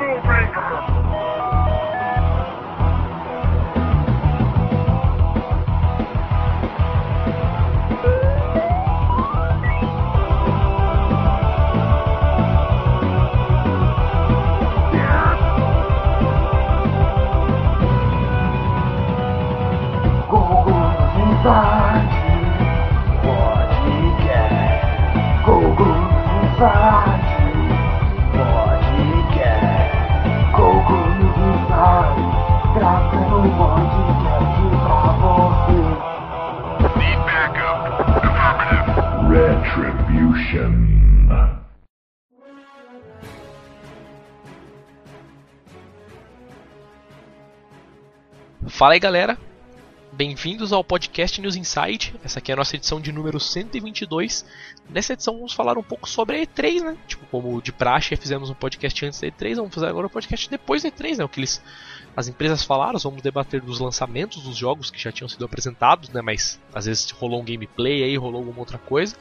Cobra. Fala aí galera, bem-vindos ao podcast News Insight. Essa aqui é a nossa edição de número 122. Nessa edição vamos falar um pouco sobre a E3, né? Tipo, como de praxe fizemos um podcast antes da E3, vamos fazer agora um podcast depois da E3, né? O que eles, as empresas falaram, vamos debater dos lançamentos dos jogos que já tinham sido apresentados, né? Mas às vezes rolou um gameplay aí, rolou alguma outra coisa.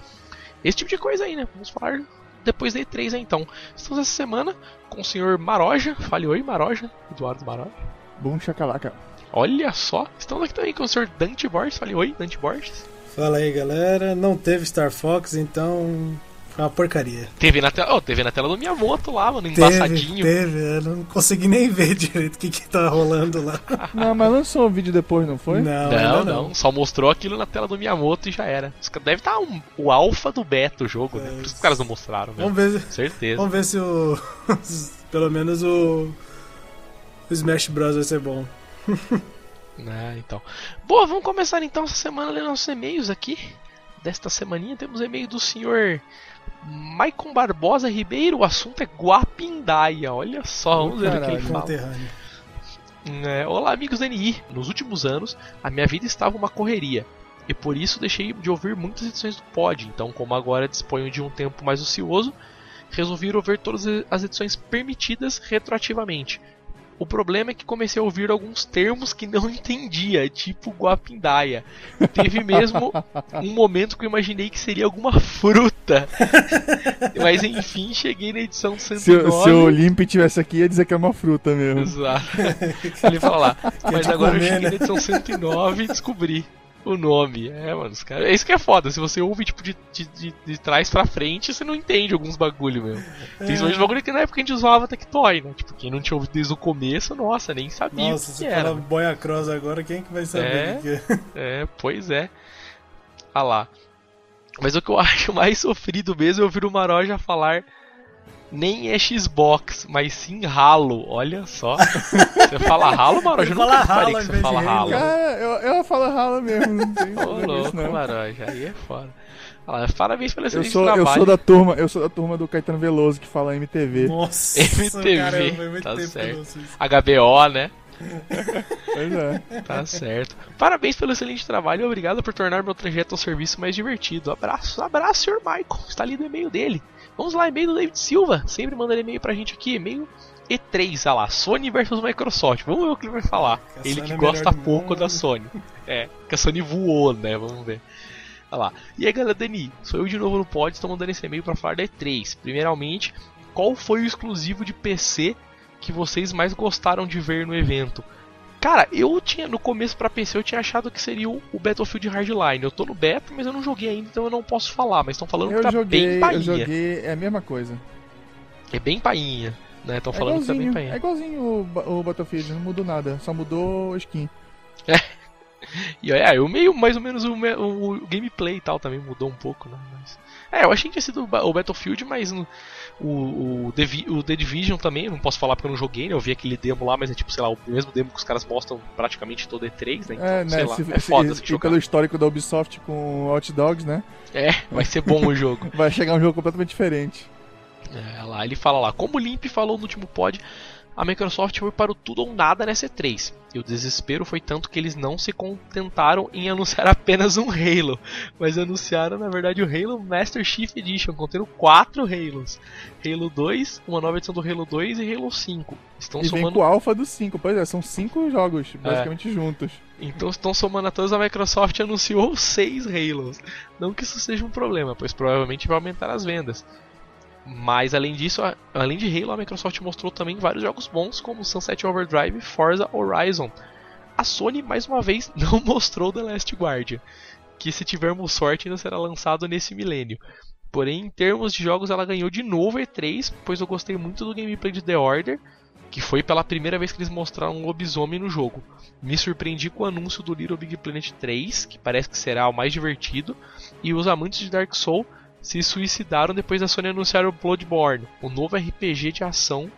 Esse tipo de coisa aí, né? Vamos falar depois da E3 aí, então. Estamos essa semana com o senhor Maroja. Fale oi, Maroja. Eduardo Maroja. Bom chacalaca. Olha só, estamos aqui também com o Sr. Dante Borges. Fale oi, Dante Borges. Fala aí, galera. Não teve Star Fox, então foi uma porcaria. Teve na tela, oh, teve na tela do Miyamoto lá, mano, embaçadinho. Teve, teve. Eu não consegui nem ver direito o que que tá rolando lá. não, mas lançou um vídeo depois, não foi? Não, não, não, não. Só mostrou aquilo na tela do Miyamoto e já era. Deve estar tá um, o alfa do beta o jogo, é, né? Por isso que os caras não mostraram, né? Vamos ver Certeza. Vamos ver se o. pelo menos o. O Smash Bros vai ser bom. Né, então. Boa, vamos começar então essa semana lendo nossos e-mails aqui. Desta semaninha temos e-mail do senhor Maicon Barbosa Ribeiro. O assunto é Guapindaia. Olha só, vamos ver o que ele fala. É, olá, amigos da NI. Nos últimos anos, a minha vida estava uma correria. E por isso deixei de ouvir muitas edições do pod. Então, como agora disponho de um tempo mais ocioso, resolvi ouvir todas as edições permitidas retroativamente o problema é que comecei a ouvir alguns termos que não entendia, tipo guapindaia. Teve mesmo um momento que eu imaginei que seria alguma fruta. Mas enfim, cheguei na edição 109. Se, se o Olimp tivesse aqui, ia dizer que é uma fruta mesmo. Exato. Ele fala lá. Mas agora eu cheguei na edição 109 e descobri o nome. É, mano, os caras. É isso que é foda. Se você ouve, tipo, de, de, de, trás pra frente, você não entende alguns bagulho mesmo. É. Principalmente é. bagulho que na época a gente usava Tectoy, né? Tipo, quem não tinha ouvido desde o começo, nossa, nem sabia. Nossa, o que se era. fala Boia Cross agora, quem é que vai saber é, que é? É, pois é. Ah lá. Mas o que eu acho mais sofrido mesmo é ouvir o Maroja falar nem é Xbox, mas sim Halo. Olha só. Você fala Halo, Maroja? Eu nunca reparei que você fala Halo. Cara, eu, eu falo Halo mesmo. Não tem Ô, louco, não. Maroja. Aí é foda. Parabéns pelo excelente eu sou, trabalho. Eu sou da turma, eu sou da turma do Caetano Veloso que fala MTV. Nossa, MTV, caramba, tá certo. HBO, né? pois é. Tá certo. Parabéns pelo excelente trabalho e obrigado por tornar meu trajeto ao serviço mais divertido. Abraço, abraço, Sr. Michael. Está ali no e-mail dele. Vamos lá, e-mail do David Silva. Sempre manda e-mail pra gente aqui. E-mail E3, olha lá. Sony versus Microsoft. Vamos ver o que ele vai falar. Que ele que é gosta pouco da Sony. É, que a Sony voou, né? Vamos ver. Olha lá. E aí, galera, Dani, sou eu de novo no pod. Estou mandando esse e-mail para falar da E3. Primeiramente, qual foi o exclusivo de PC que vocês mais gostaram de ver no evento? Cara, eu tinha no começo para PC eu tinha achado que seria o, Battlefield Hardline. Eu tô no beta, mas eu não joguei ainda, então eu não posso falar. Mas estão falando eu que tá joguei, bem painha. Eu joguei, é a mesma coisa. É bem painha, né? Estão é falando que tá bem painha. É igualzinho o, o Battlefield, não mudou nada, só mudou skin. É. E é, eu meio mais ou menos o, o, o, gameplay e tal também mudou um pouco, né? Mas, é, eu achei que tinha sido o Battlefield, mas no, o, o, The, o The Division também, não posso falar porque eu não joguei, né? Eu vi aquele demo lá, mas é tipo, sei lá, o mesmo demo que os caras mostram praticamente todo E3, né? Então, é, né? Lá, se, é foda se, se pelo histórico da Ubisoft com Hot Dogs, né? É, vai ser bom o jogo. vai chegar um jogo completamente diferente. É, lá, ele fala lá, como o Limp falou no último pod, a Microsoft foi para o tudo ou nada nessa E3. E o desespero foi tanto que eles não se contentaram em anunciar apenas um Halo, mas anunciaram na verdade o Halo Master Chief Edition, contendo quatro Halos: Halo 2, uma nova edição do Halo 2 e Halo 5. Estão e somando... vem com o Alpha do 5, pois é, são cinco jogos basicamente é. juntos. Então estão somando a todos, a Microsoft anunciou seis Halos. Não que isso seja um problema, pois provavelmente vai aumentar as vendas. Mas além disso, além de Halo, a Microsoft mostrou também vários jogos bons como Sunset Overdrive e Forza Horizon. A Sony mais uma vez não mostrou The Last Guardian, que se tivermos sorte ainda será lançado nesse milênio. Porém, em termos de jogos, ela ganhou de novo E3, pois eu gostei muito do gameplay de The Order, que foi pela primeira vez que eles mostraram um lobisomem no jogo. Me surpreendi com o anúncio do Little Big Planet 3, que parece que será o mais divertido, e os amantes de Dark Souls se suicidaram depois da Sony anunciar o Bloodborne, o novo RPG de ação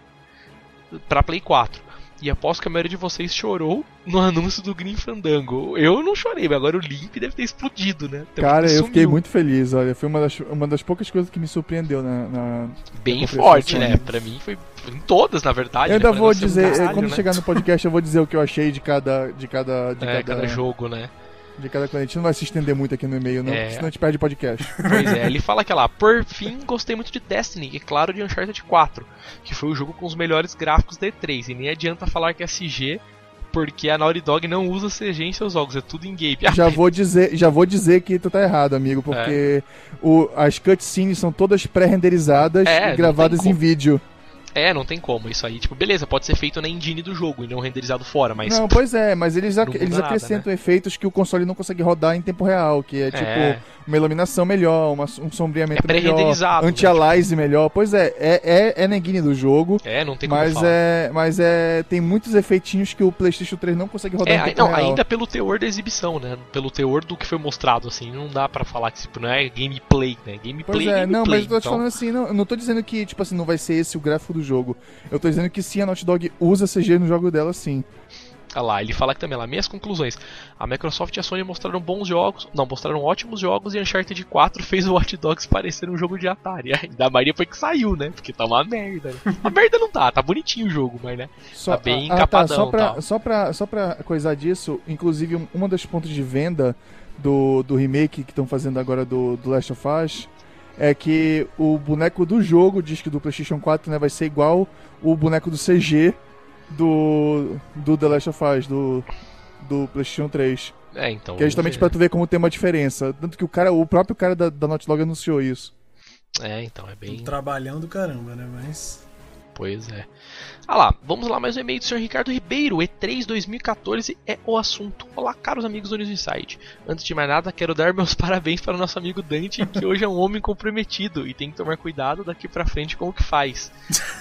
para Play 4. E aposto que a maioria de vocês chorou no anúncio do Green Fandango. Eu não chorei, mas agora o Limp deve ter explodido, né? Até Cara, porque eu fiquei muito feliz, olha. Foi uma das, uma das poucas coisas que me surpreendeu na. na- bem conferência forte, né? Pra mim foi em todas, na verdade. Eu né? ainda um vou dizer, caralho, quando né? chegar no podcast, eu vou dizer o que eu achei de cada. de cada. de É, cada, cada jogo, né? De cada coisa. A gente não vai se estender muito aqui no e-mail, não, É. senão a gente perde podcast. Pois é, ele fala que lá, por fim, gostei muito de Destiny e, claro, de Uncharted 4, que foi o jogo com os melhores gráficos da E3. E nem adianta falar que é CG, porque a Naughty Dog não usa CG em seus jogos, é tudo em game. já vou dizer, já vou dizer que tu tá errado, amigo, porque o, as cutscenes são todas pré-renderizadas É, e gravadas em vídeo. É, não tem como. Isso aí, tipo, beleza, pode ser feito na engine do jogo e não renderizado fora, mas. Não, pois é, mas eles, ac- não eles nada, acrescentam efeitos que o console não consegue rodar em tempo real, que é tipo É. uma iluminação melhor, uma- um sombreamento É melhor, pré-renderizado, né? melhor. Pois é, é, é, é na engine do jogo, É, não tem como mas falar. é, mas é tem muitos efeitinhos que o PlayStation 3 não consegue rodar É, em tempo não, real. ainda pelo teor da exibição, né? Pelo teor do que foi mostrado, assim, não dá pra falar que tipo, não é gameplay, né? Gameplay Pois é é, não, gameplay, mas eu tô te então- falando assim, não, eu não tô dizendo que, tipo assim, não vai ser esse o gráfico do jogo. Eu tô dizendo que sim, a Naughty Dog usa CG no jogo dela, sim. Ah lá, ele fala aqui também lá, minhas conclusões. A Microsoft e a Sony mostraram bons jogos, não, mostraram ótimos jogos e Uncharted 4 fez o Watch Dogs parecer um jogo de Atari. Ainda mais depois que saiu, né? Porque tá uma merda. Né? A merda não tá, tá bonitinho o jogo, mas né? Só, Tá bem ah, tá, encapadão, só pra, tal. só, pra, só pra coisar disso, inclusive um, uma das pontos de venda do, do remake que estão fazendo agora do, do Last of Us é que o boneco do jogo, diz que do PlayStation 4, né, vai ser igual o boneco do CG do, do The Last of Us, do, do PlayStation 3. É, então. Que é justamente pra vamos tu ver como tem uma diferença. Tanto que o cara, o próprio cara da, da Naughty Dog anunciou isso. É, então, é bem. Um trabalhão do caramba, né? Mas. Pois é. Ah lá, vamos lá, mais um e-mail do Sr. Ricardo Ribeiro. E3 2014 é o assunto. Olá, caros amigos do News Insight. Antes de mais nada, quero dar meus parabéns para o nosso amigo Dante, que hoje é um homem comprometido e tem que tomar cuidado daqui pra frente com o que faz.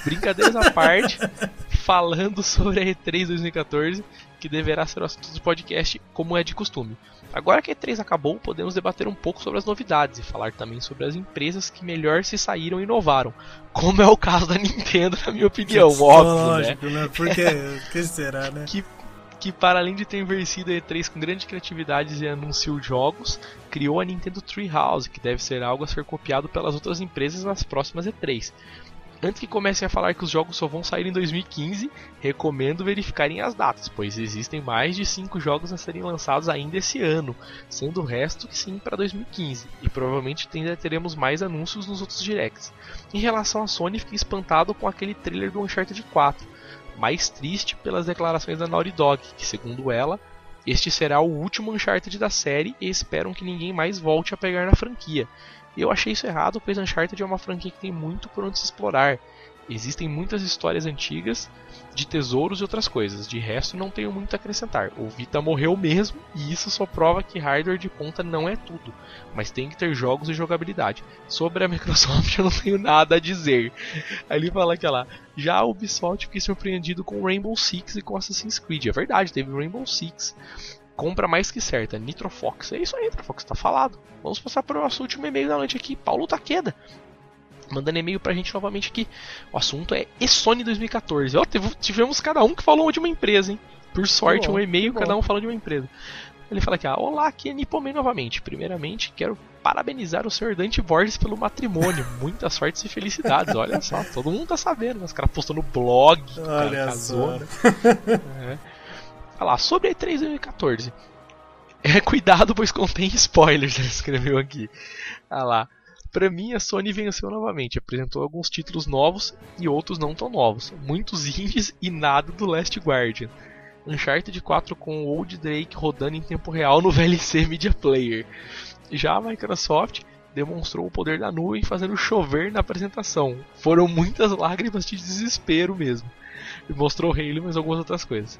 Brincadeiras à parte, falando sobre a E3 2014, que deverá ser o assunto do podcast, como é de costume. Agora que a E3 acabou, podemos debater um pouco sobre as novidades e falar também sobre as empresas que melhor se saíram e inovaram, como é o caso da Nintendo, na minha opinião, óbvio, né? Lógico, né? Porque. que será, né? que para além de ter vencido a E3 com grande criatividade e anunciou jogos, criou a Nintendo Treehouse, que deve ser algo a ser copiado pelas outras empresas nas próximas E3. Antes que comecem a falar que os jogos só vão sair em 2015, recomendo verificarem as datas, pois existem mais de 5 jogos a serem lançados ainda esse ano, sendo o resto sim para 2015, e provavelmente ainda teremos mais anúncios nos outros directs. Em relação à Sony, fiquei espantado com aquele trailer do Uncharted 4, mais triste pelas declarações da Naughty Dog, que segundo ela, este será o último Uncharted da série e esperam que ninguém mais volte a pegar na franquia. Eu achei isso errado, pois Uncharted é uma franquia que tem muito por onde se explorar. Existem muitas histórias antigas de tesouros e outras coisas. De resto, não tenho muito a acrescentar. O Vita morreu mesmo e isso só prova que hardware de ponta não é tudo, mas tem que ter jogos e jogabilidade. Sobre a Microsoft, eu não tenho nada a dizer. Aí ele fala que lá, já a Ubisoft fiquei surpreendido com Rainbow Six e com Assassin's Creed. É verdade, teve Rainbow Six. Compra mais que certa, Nitro Fox. É isso aí, Nitro Fox, tá falado. Vamos passar para o nosso último e-mail da noite aqui, Paulo Taqueda. Mandando e-mail pra gente novamente aqui. O assunto é eSony 2014. Ó, tivemos cada um que falou de uma empresa, hein? Por sorte, bom, um e-mail, cada um falou de uma empresa. Ele fala aqui, ah, olá, aqui é Nipomen novamente. Primeiramente, quero parabenizar o Sr. Dante Borges pelo matrimônio. Muita sorte e felicidades. Olha só, todo mundo tá sabendo. né? Os caras postou no blog que o cara Olha casou. só. né? É. Olha lá, sobre a E3 2014. É, cuidado, pois contém spoilers, ele escreveu aqui. Olha lá. Pra mim, a Sony venceu novamente. Apresentou alguns títulos novos e outros não tão novos. Muitos indies e nada do Last Guardian. Uncharted 4 com o Old Drake rodando em tempo real no VLC Media Player. Já a Microsoft demonstrou o poder da nuvem fazendo chover na apresentação. Foram muitas lágrimas de desespero mesmo. E mostrou Halo e mais algumas outras coisas.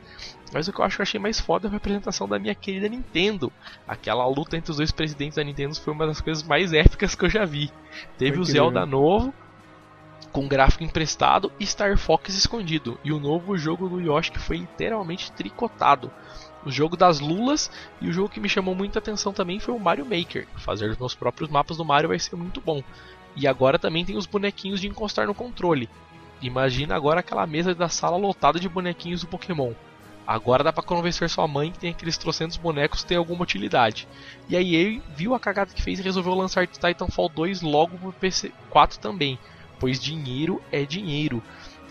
Mas o que eu acho que eu achei mais foda foi a apresentação da minha querida Nintendo. Aquela luta entre os dois presidentes da Nintendo foi uma das coisas mais épicas que eu já vi. Teve Foi o incrível. Zelda novo, com gráfico emprestado e Star Fox escondido. E o novo jogo do Yoshi que foi literalmente tricotado. O jogo das lulas e o jogo que me chamou muita atenção também foi o Mario Maker. Fazer os meus próprios mapas do Mario vai ser muito bom. E agora também tem os bonequinhos de encostar no controle. Imagina agora aquela mesa da sala lotada de bonequinhos do Pokémon. Agora dá pra convencer sua mãe que tem aqueles trocentos bonecos tem alguma utilidade. E aí ele viu a cagada que fez e resolveu lançar Titanfall 2 logo pro PC4 também. Pois dinheiro é dinheiro.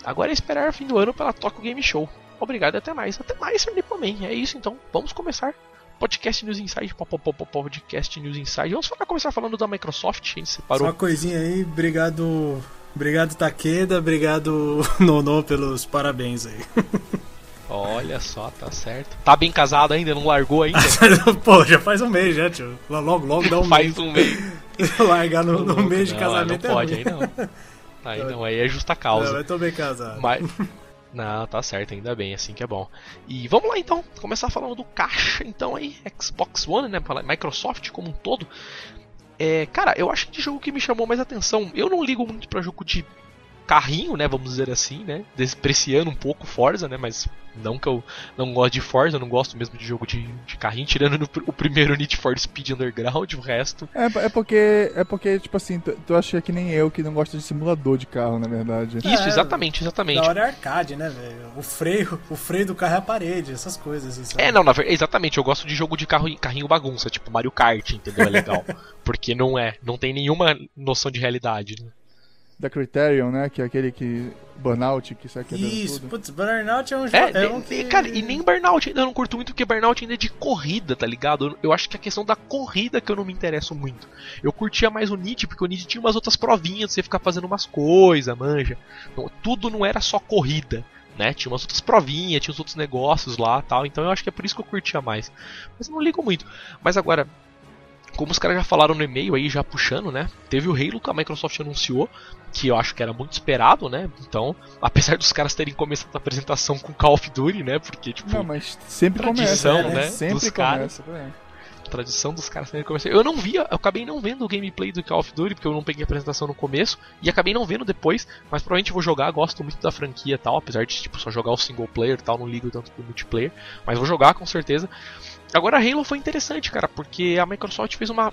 Agora é esperar fim do ano pela Tokyo Game Show. Obrigado e até mais. Até mais, Sr. Nipoman. É isso então. Vamos começar. Podcast News Inside, pop, pop, pop, Podcast News Inside. Vamos falar, começar falando da Microsoft, a gente Só separou. uma coisinha aí, obrigado. Obrigado Takeda, obrigado Nono pelos parabéns aí. Olha só, tá certo. Tá bem casado ainda, não largou ainda. Pô, já faz um mês já, tio. Logo, logo dá um Faz um mês. mês. Largar no, no mês de não, casamento não pode, é aí ruim. não. Aí não, aí é justa Não, causa. eu tô bem casado. Mas. Não, tá certo, ainda bem, assim que é bom. E vamos lá então, começar falando do caixa, então aí, Xbox One, né? Microsoft como um todo. É, cara, eu acho que de jogo que me chamou mais atenção, eu não ligo muito pra jogo de carrinho, né? Vamos dizer assim, né? Despreciando um pouco Forza, né? Mas não que eu não gosto de Forza, eu não gosto mesmo de jogo de, de carrinho, tirando no o primeiro Need for Speed Underground, o resto. É, é porque, é porque, tipo assim, tu, tu acha que nem eu que não gosta de simulador de carro, na verdade. Isso, É, exatamente, exatamente. Da hora é arcade, né, velho? O freio, o freio do carro é a parede, essas coisas. Assim, sabe? É, não, na verdade, exatamente, eu gosto de jogo de carro, carrinho bagunça, tipo Mario Kart, entendeu? É legal. Porque não é, não tem nenhuma noção de realidade. Né? Da Criterion, né? Que é aquele que. Burnout, que sai quebrando Isso, tudo. putz, Burnout é um jogo. É, É, de- um que... cara, e nem Burnout ainda eu não curto muito, porque Burnout ainda é de corrida, tá ligado? Eu, eu acho que é a questão da corrida que eu não me interesso muito. Eu curtia mais o Nid, porque o Nid tinha umas outras provinhas, você ficar fazendo umas coisas, manja. Não, tudo não era só corrida. Né? Tinha umas outras provinhas, tinha uns outros negócios lá tal. Então eu acho que é por isso que eu curtia mais. Mas eu não ligo muito. Mas agora, como os caras já falaram no e-mail aí, já puxando, né? Teve o Halo que a Microsoft anunciou, que eu acho que era muito esperado, né? Então, apesar dos caras terem começado a apresentação com Call of Duty, né? Porque, tipo, Não, mas sempre Tradição, começa. né, Sempre dos começa. é. tradição dos caras terem começado. Eu não via, eu acabei não vendo o gameplay do Call of Duty, porque eu não peguei a apresentação no começo, e acabei não vendo depois, mas provavelmente vou jogar, gosto muito da franquia e tal, apesar de, tipo, só jogar o single player e tal, não ligo tanto pro multiplayer, mas vou jogar com certeza. Agora, Halo foi interessante, cara, porque a Microsoft fez uma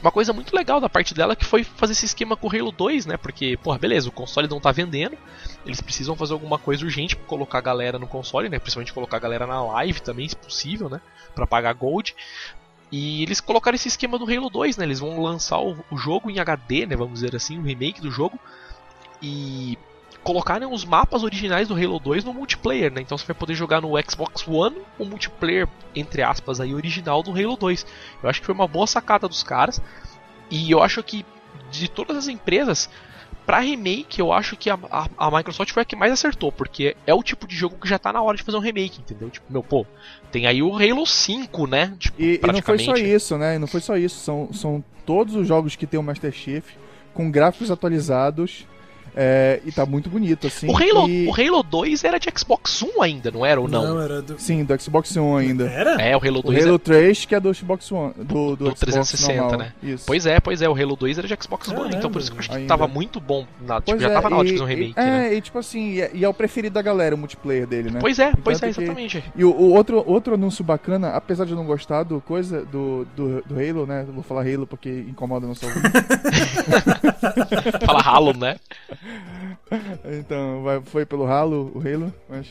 uma coisa muito legal da parte dela que foi fazer esse esquema com o Halo 2, né? Porque, porra, beleza, o console não tá vendendo, eles precisam fazer alguma coisa urgente pra colocar a galera no console, né? Principalmente colocar a galera na live também, se possível, né? Pra pagar Gold. E eles colocaram esse esquema do Halo 2, né? Eles vão lançar o, o jogo em HD, né? Vamos dizer assim, um remake do jogo. E colocarem os mapas originais do Halo 2 no multiplayer, né? Então você vai poder jogar no Xbox One o multiplayer, entre aspas, aí, original do Halo 2. Eu acho que foi uma boa sacada dos caras. E eu acho que de todas as empresas, pra remake, eu acho que a, a, a Microsoft foi a que mais acertou, porque é o tipo de jogo que já tá na hora de fazer um remake, entendeu? Tipo, meu, pô, tem aí o Halo 5, né? Tipo, E, e não foi só praticamente. isso, né? E não foi só isso. São, são todos os jogos que tem o Master Chief com gráficos atualizados. É, e tá muito bonito, assim. O Halo, e- o Halo 2 era de Xbox One ainda, não era ou não? era do. Sim, do Xbox One ainda. Era? É, o Halo O 2 Halo é... 3, que é do Xbox One. Do, do, Do Xbox 360, normal. né? Isso. Pois é, pois é, o Halo 2 era de Xbox One, então por isso que eu acho que ainda. tava muito bom. Na, tipo, Pois já é, tava na hora de fazer um remake, e, né? É, e tipo assim, e é, e é o preferido da galera, o multiplayer dele, né? Pois é, pois é, Tanto que- exatamente. E o, o outro, outro anúncio bacana, apesar de eu não gostar do coisa do, do, do Halo, né? Eu Vou falar Halo porque incomoda nosso ouvinte. Fala Halo, né? então, vai, foi pelo Halo, o Halo, mas...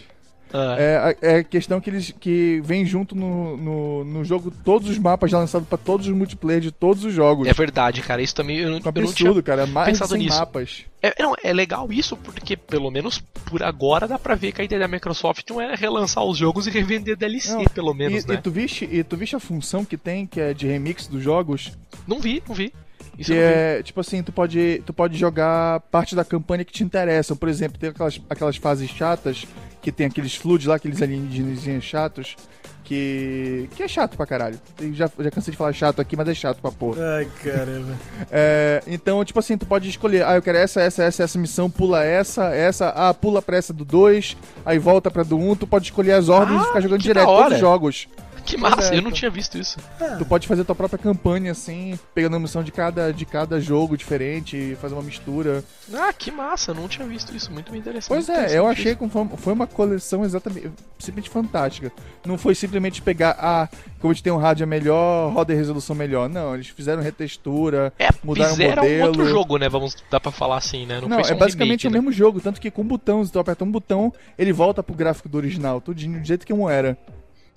Ah, É, é questão que eles que vem junto no, no, no jogo todos os mapas já lançados pra todos os multiplayer de todos os jogos. é verdade, cara, isso também eu, não- Um eu não tinha absurdo, cara. Mais de pensado 100 nisso. mapas. É, não, é legal isso porque, pelo menos por agora, dá pra ver que a ideia da Microsoft não é relançar os jogos e revender DLC, Não, pelo menos, e, né? e tu viste, e tu viste a função que tem, que é de remix dos jogos? Não vi, não vi. Isso que é, tipo assim, tu pode, tu pode jogar parte da campanha que te interessam. Por exemplo, tem aquelas, aquelas fases chatas, que tem aqueles flood lá, aqueles alienígenas chatos, que, que é chato pra caralho. Eu já, já cansei de falar chato aqui, mas é chato pra porra. Ai, caramba. É, então, tipo assim, tu pode escolher, ah, eu quero essa, essa, essa, essa missão, pula essa, essa, ah, pula pra essa do 2, aí volta pra do 1, um, tu pode escolher as ordens Ah, e ficar jogando direto todos os jogos. Que massa, é, eu não tá. tinha visto isso. Tu pode fazer tua própria campanha, assim, pegando a missão de cada, de cada jogo diferente, fazer uma mistura. Ah, que massa, eu não tinha visto isso. Muito bem interessante. Pois é, eu achei que foi, uma coleção exatamente, simplesmente fantástica. Não foi simplesmente pegar, ah, como a gente tem um rádio melhor, roda em resolução melhor. Não, eles fizeram retextura, É, mudaram o fizeram um modelo. outro jogo, né? Vamos dar pra falar assim, né? Não, Não, é um basicamente remake, o né? mesmo jogo, tanto que com botão, se tu apertar um botão, ele volta pro gráfico do original, tudinho, do jeito que um era.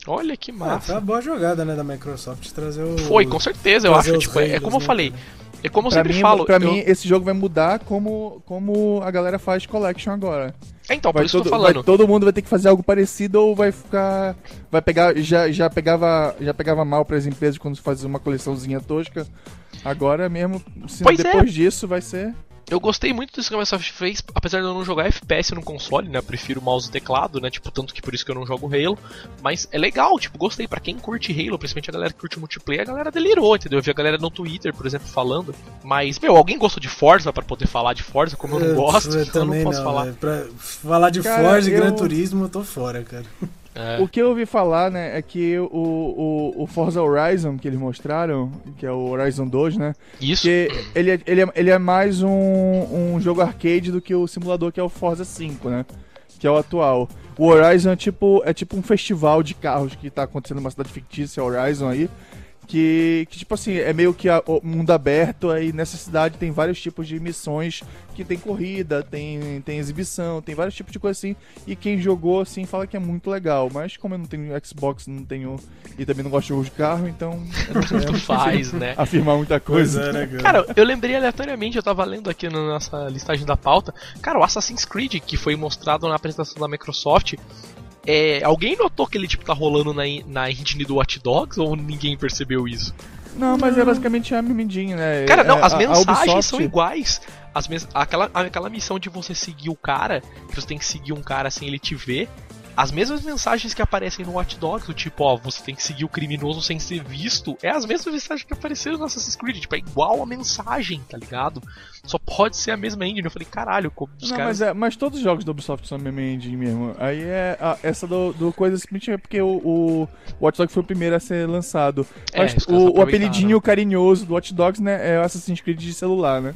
Olha que Ah, massa. foi uma boa jogada, né, da Microsoft trazer o. Foi, com certeza, eu acho. Tipo, é, é como eu né, falei. cara? É como eu Pra sempre mim, falo. pra eu- mim, esse jogo vai mudar como, como a galera faz Collection agora. É, então, por Vai isso que eu todo, tô vai- falando. todo mundo vai ter que fazer algo parecido ou vai ficar. Vai pegar. Já, já, pegava, já pegava mal para as empresas quando fazia uma coleçãozinha tosca. Agora mesmo, se é. depois disso vai ser. Eu gostei muito disso que a Microsoft fez, apesar de eu não jogar FPS no console, né? Eu prefiro mouse e teclado, né? Tipo, tanto que por isso que eu não jogo Halo. Mas é legal, tipo, gostei. Pra quem curte Halo, principalmente a galera que curte multiplayer, a galera delirou, entendeu? Eu vi a galera no Twitter, por exemplo, falando. Mas, meu, alguém gostou de Forza pra poder falar de Forza, como eu não gosto, eu então eu não também posso falar. velho. Pra falar de Cara, Forza e eu- Gran Turismo, eu tô fora, cara. É. O que eu ouvi falar, né, é que o, o, o Forza Horizon que eles mostraram, que é o Horizon 2, né? Isso. Que ele é, ele é, ele é mais um, um jogo arcade do que o simulador que é o Forza 5, né? Que é o atual. O Horizon é tipo, é tipo um festival de carros que tá acontecendo numa cidade fictícia, Horizon aí. Que, que, tipo assim, é meio que a- o mundo aberto, aí nessa cidade tem vários tipos de missões, que tem corrida, tem, tem exibição, tem vários tipos de coisa assim, e quem jogou, assim, fala que é muito legal, mas como eu não tenho Xbox, não tenho, e também não gosto de jogos de carro, então Tanto quero faz, né? afirmar muita coisa. é, né, cara? Cara, eu lembrei aleatoriamente, eu tava lendo aqui na nossa listagem da pauta. Cara, o Assassin's Creed, que foi mostrado na apresentação da Microsoft. É, alguém notou que ele tipo tá rolando na, na engine do Watch Dogs ou ninguém percebeu isso? Não, mas é basicamente a mimidinha, né? Cara, não, É, as a- mensagens Ubisoft- são iguais. As mens aquela, aquela missão de você seguir o cara, que você tem que seguir um cara sem ele te ver. As mesmas mensagens que aparecem no Watch Dogs, do tipo, ó, você tem que seguir o criminoso sem ser visto, é as mesmas mensagens que apareceram no Assassin's Creed, tipo, é igual a mensagem, tá ligado? Só pode ser a mesma engine. Eu falei, caralho, como os Não, caras. mas, é, mas todos os jogos da Ubisoft são mesmo engine mesmo. Aí é a- essa do, do coisa simplesmente é porque o, o Watch Dogs foi o primeiro a ser lançado. É, Mas o, o apelidinho carinhoso do Watch Dogs, né, é o Assassin's Creed de celular, né?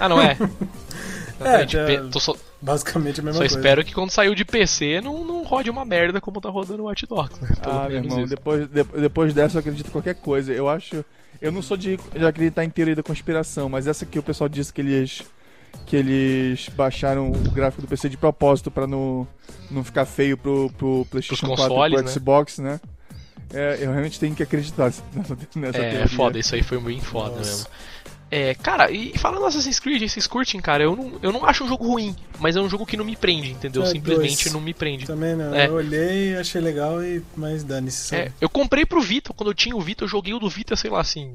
Ah, não é? Exatamente, já- pe- tô só, Basicamente a mesma só coisa. espero que quando saiu de PC não, não rode uma merda como tá rodando o Watch Dogs, né? Pelo ah, meu irmão, isso. depois, de- depois dessa eu acredito em qualquer coisa. Eu acho. Eu não sou de, de acreditar em teoria da conspiração, mas essa que o pessoal disse que eles. Que eles baixaram o gráfico do PC de propósito pra não, não ficar feio pro, pro PlayStation 4 e consoles, pro né? Xbox, né? É, eu realmente tenho que acreditar nessa, nessa É, teoria. foda, isso aí foi bem foda Nossa. mesmo. É, cara, e falando Assassin's Creed, vocês curtem, cara, eu não, eu não acho um jogo ruim, mas é um jogo que não me prende, entendeu? É, Simplesmente dois. não me prende. Também não. É. Eu olhei, achei legal, e mas dane-se. É, eu comprei pro Vita, quando eu tinha o Vita, eu joguei o do Vita, sei lá, assim,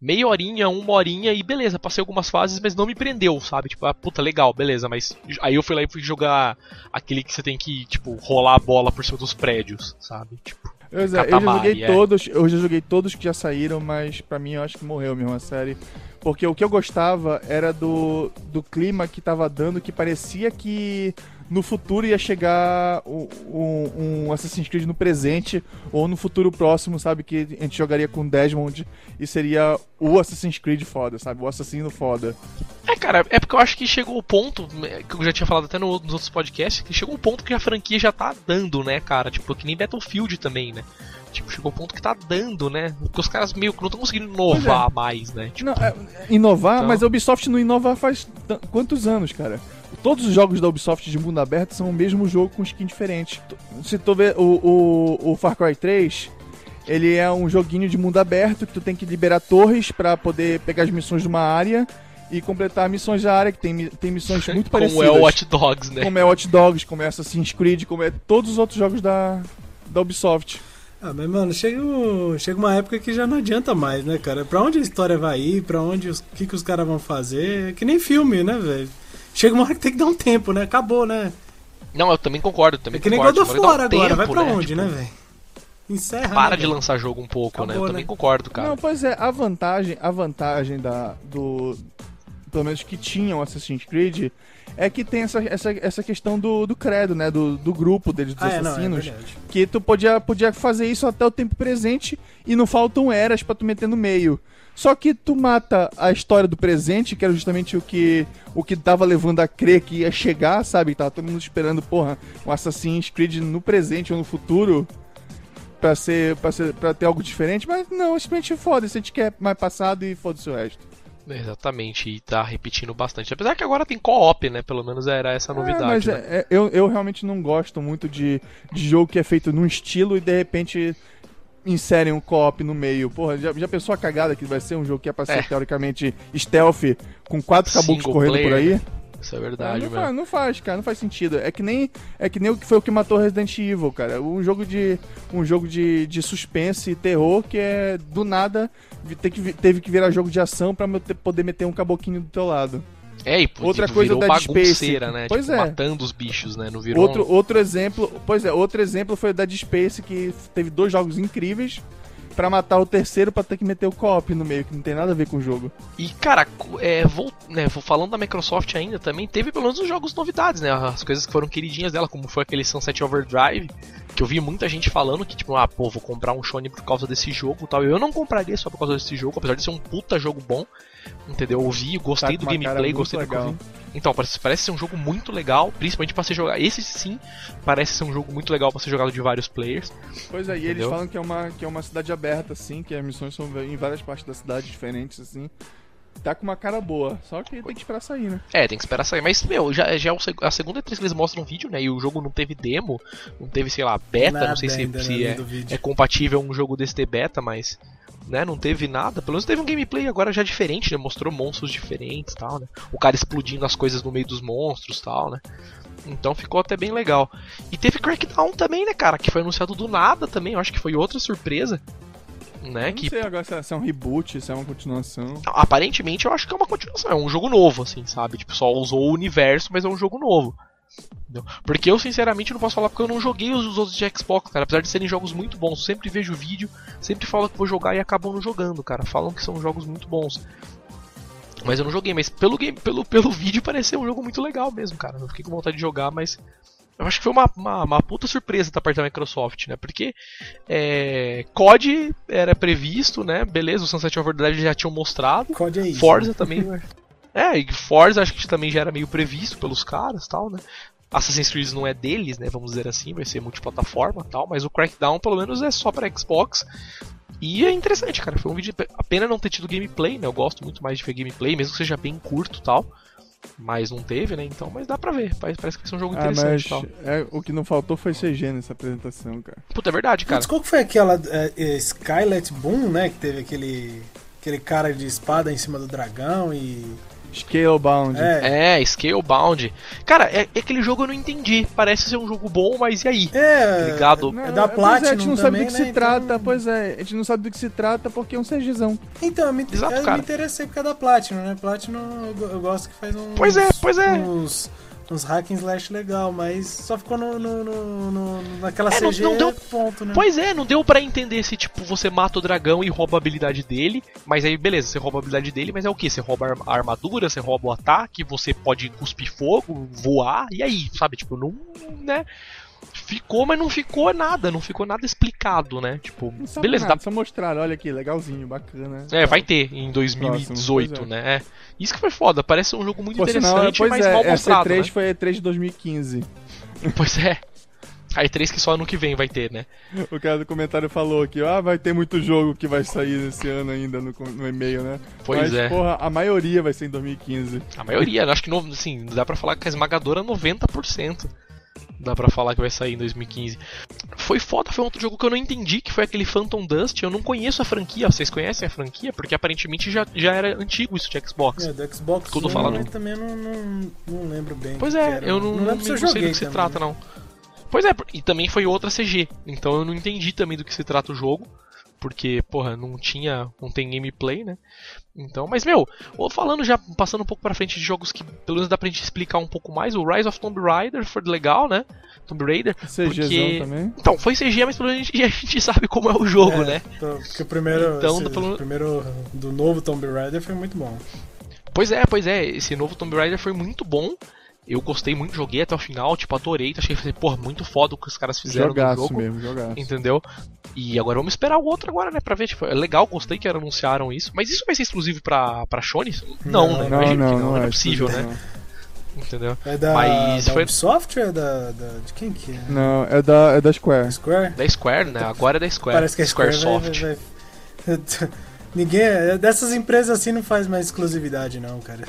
meia horinha, uma horinha e beleza, passei algumas fases, mas não me prendeu, sabe? Tipo, ah, puta, legal, beleza, mas aí eu fui lá e fui jogar aquele que você tem que, tipo, rolar a bola por cima dos prédios, sabe? Tipo, Eu, já- eu já joguei todos, eu já joguei todos que já saíram, mas pra mim eu acho que morreu mesmo a série. Porque o que eu gostava era do, do clima que tava dando, que parecia que no futuro ia chegar um, um- Assassin's Creed no presente, ou no futuro próximo, sabe? Que a gente jogaria com Desmond e seria o Assassin's Creed foda, sabe? O assassino foda. É, cara, é porque eu acho que chegou o ponto, né, que eu já tinha falado até no- nos outros podcasts, que chegou um ponto que a franquia já tá dando, né, cara? Tipo, que nem Battlefield também, né? Tipo, chegou um ponto que tá dando, né? Porque os caras meio que não estão conseguindo inovar mais, né? Tipo, Não, é, inovar, Então- mas a Ubisoft não inova faz quantos anos, cara? Todos os jogos da Ubisoft de mundo aberto são o mesmo jogo com skin diferente. Se tu vê o, o, o Far Cry 3, ele é um joguinho de mundo aberto que tu tem que liberar torres pra poder pegar as missões de uma área e completar missões da área, que tem, tem missões muito como parecidas. é o Watch Dogs, né? Como é Watch Dogs, como é Assassin's Creed, como é todos os outros jogos da, da Ubisoft. Ah, mas mano, chega, um- chega uma época que já não adianta mais, né, cara? Pra onde a história vai ir, pra onde os que, que os caras vão fazer, é que nem filme, né, velho? Chega uma hora que tem que dar um tempo, né? Acabou, né? Não, eu também concordo, também É que nem concordo. God of War um agora, vai tempo, pra né? onde, Tipo, né, velho? Encerra. para né, de lançar jogo um pouco, né? Acabou, Eu também né? concordo, cara. Não, pois é, a vantagem, a vantagem da, do. Pelo menos que tinham Assassin's Creed, é que tem essa, essa, essa questão do, do credo, né? Do, do grupo deles, dos Ah, é, não, é assassinos. que tu podia, podia fazer isso até o tempo presente e não faltam eras pra tu meter no meio. Só que tu mata a história do presente, que era justamente o que o que tava levando a crer que ia chegar, sabe? Tava todo mundo esperando, porra, um Assassin's Creed no presente ou no futuro pra ser para ser para ter algo diferente, mas não, simplesmente foda-se, a gente quer mais passado e foda-se o resto. Exatamente, e tá repetindo bastante. Apesar que agora tem co-op, né? Pelo menos era essa É, novidade. mas né? é- é- eu, eu realmente não gosto muito de, de jogo que é feito num estilo e de repente inserem um co-op no meio. Porra, já, já pensou a cagada que vai ser um jogo que é pra ser É. teoricamente stealth com quatro caboclos Single correndo por player, aí? Isso é Ah, verdade, não, mesmo. faz, não faz, cara, não faz sentido. É que nem é que nem o que foi o que matou Resident Evil, cara. Um jogo de um jogo de, de suspense e terror que é do nada ter que teve que virar jogo de ação ter- poder meter um caboquinho do teu lado. É, e Outra tipo, coisa da Space. né? Pois tipo, é. matando os bichos, né? Não virou Outro, um- outro exemplo, pois é, outro exemplo foi o Dead Space que teve dois jogos incríveis pra matar o terceiro pra ter que meter o co-op no meio, que não tem nada a ver com o jogo. E, cara, é, vou, né, vou falando da Microsoft ainda também, teve pelo menos os jogos novidades, né? As coisas que foram queridinhas dela, como foi aquele Sunset Overdrive, que eu vi muita gente falando que, tipo, ah, pô, vou comprar um Sony por causa desse jogo e tal. Eu não compraria só por causa desse jogo, apesar de ser um puta jogo bom. Entendeu? Eu vi, gostei Tá do gameplay, gostei do que eu legal. vi. Então, parece, parece ser um jogo muito legal, principalmente pra ser jogado. Esse sim, parece ser um jogo muito legal pra ser jogado de vários players. Pois é, e eles Entendeu? falam que é, uma, que é uma cidade aberta, assim, que as missões são em várias partes da cidade diferentes, assim. Tá com uma cara boa, só que tem que esperar sair, né? É, tem que esperar sair. Mas, meu, já, já é a segunda vez que eles mostram um vídeo, né? E o jogo não teve demo, não teve, sei lá, beta, Nada não sei se, se é, é compatível um jogo desse ter beta, mas. Né, não teve nada. Pelo menos teve um gameplay agora já diferente, né? Mostrou monstros diferentes tal, né? O cara explodindo as coisas no meio dos monstros tal, né? Então ficou até bem legal. E teve Crackdown também, né, cara? Que foi anunciado do nada também. Eu acho que foi outra surpresa. Né? Eu Que sei agora é, se é um reboot, se é uma continuação. aparentemente eu acho que é uma continuação, é um jogo novo, assim, sabe? Tipo, só usou o universo, mas é um jogo novo. Porque eu, sinceramente, não posso falar porque eu não joguei os, os outros de Xbox, cara. Apesar de serem jogos muito bons, sempre vejo vídeo, sempre falo que vou jogar e acabam não jogando, cara. Falam que são jogos muito bons. Mas eu não joguei, mas pelo, game, pelo, pelo vídeo pareceu um jogo muito legal mesmo, cara. Eu fiquei com vontade de jogar, mas. Eu acho que foi uma, uma, uma puta surpresa da parte da Microsoft, né? Porque é, COD era previsto, né? Beleza, o Sunset Overdrive já tinham mostrado. COD é isso. Forza né? também. é, e Forza acho que também já era meio previsto pelos caras tal, né? Assassin's Creed não é deles, né? Vamos dizer assim, vai ser multiplataforma tal, mas o Crackdown pelo menos é só para Xbox. E é interessante, cara. Foi um vídeo. A pena não ter tido gameplay, né? Eu gosto muito mais de ver gameplay, mesmo que seja bem curto tal. Mas não teve, né? Então, mas dá pra ver. Parece, parece que vai ser um jogo Ah, mas interessante tal. é, o que não faltou foi CG nessa apresentação, cara. Puta, é verdade, cara. Putz, qual que foi aquela é, é, Skylet Boom, né? Que teve aquele, aquele cara de espada em cima do dragão e. Scalebound. É. É, Scalebound. Cara, é, é aquele jogo eu não entendi. Parece ser um jogo bom, mas e aí? É. Ligado? Não, É da pois é, a gente Platinum não sabe do também, que né? se Então- trata, pois é, a gente não sabe do que se trata porque é um CGzão. Então, eu me, Exato, eu cara. me interessei por causa da Platinum, né? Platinum eu, eu gosto que faz uns. Pois é, pois é. Uns, uns hack and slash legal, mas só ficou no, no- no- no- naquela É, não- CG não deu- ponto, né? Pois é, não deu pra entender se, tipo, você mata o dragão e rouba a habilidade dele. Mas aí, beleza, você rouba a habilidade dele, mas é o que? Você rouba a armadura, você rouba o ataque, você pode cuspir fogo, voar, e aí, sabe? Tipo, não. né? Ficou, mas não ficou nada, não ficou nada explicado, né? Tipo, Não beleza, nada, dá só mostraram, olha aqui, legalzinho, bacana. É, vai ter em 2018, Próximo, né? É. Isso que foi foda, parece um jogo muito sinal, interessante, pois mas é, mal essa mostrado, E3 né? foi a E3 de 2015. Pois é. A E3 que só ano que vem vai ter, né? O cara do comentário falou aqui, ah, vai ter muito jogo que vai sair esse ano ainda no, no e-mail, né? Pois Mas, é. porra, a maioria vai ser em 2015. A maioria, acho que, assim, dá pra falar que a esmagadora 90%. Dá pra falar que vai sair em 2015. Foi foda, foi um outro jogo que eu não entendi, que foi aquele Phantom Dust. Eu não conheço a franquia, vocês conhecem a franquia? Porque aparentemente já, já era antigo isso de Xbox. É, do Xbox One, falando. mas também não, não, não lembro bem. Pois é, eu não, não, eu não sei do que se trata, não. Pois é, e também foi outra CG. Então eu não entendi também do que se trata o jogo. Porque, porra, não tinha. não tem gameplay, né? Então, mas meu, falando já, passando um pouco pra frente de jogos que pelo menos dá pra gente explicar um pouco mais, o Rise of Tomb Raider foi legal, né? Tomb Raider. CGzão porque... também. Então, foi CG, mas pelo menos a gente, a gente sabe como é o jogo, É, né? Porque o primeiro, Então, esse- falando- o primeiro do novo Tomb Raider foi muito bom. Pois é, pois é, esse novo Tomb Raider foi muito bom. Eu gostei muito, joguei até o final, tipo, adorei. Achei, porra, muito foda o que os caras fizeram no Jogaço jogo. mesmo, jogaço. Entendeu? E agora vamos esperar o outro agora, né? Pra ver. Tipo, é legal, gostei que anunciaram isso. Mas isso vai ser exclusivo pra, pra Sony? Não, Não, né? Não, Imagino não, que não, não, é é possível, né? exclusivo, Entendeu? É da, Mas da foi- Ubisoft ou é da, da- de quem que é? Não, é da, é da Square. Square? Da Square, né? Agora é da Square. Parece que a Square vai, Squaresoft. vai, vai- Ninguém. é- Dessas empresas assim não faz mais exclusividade, não, cara.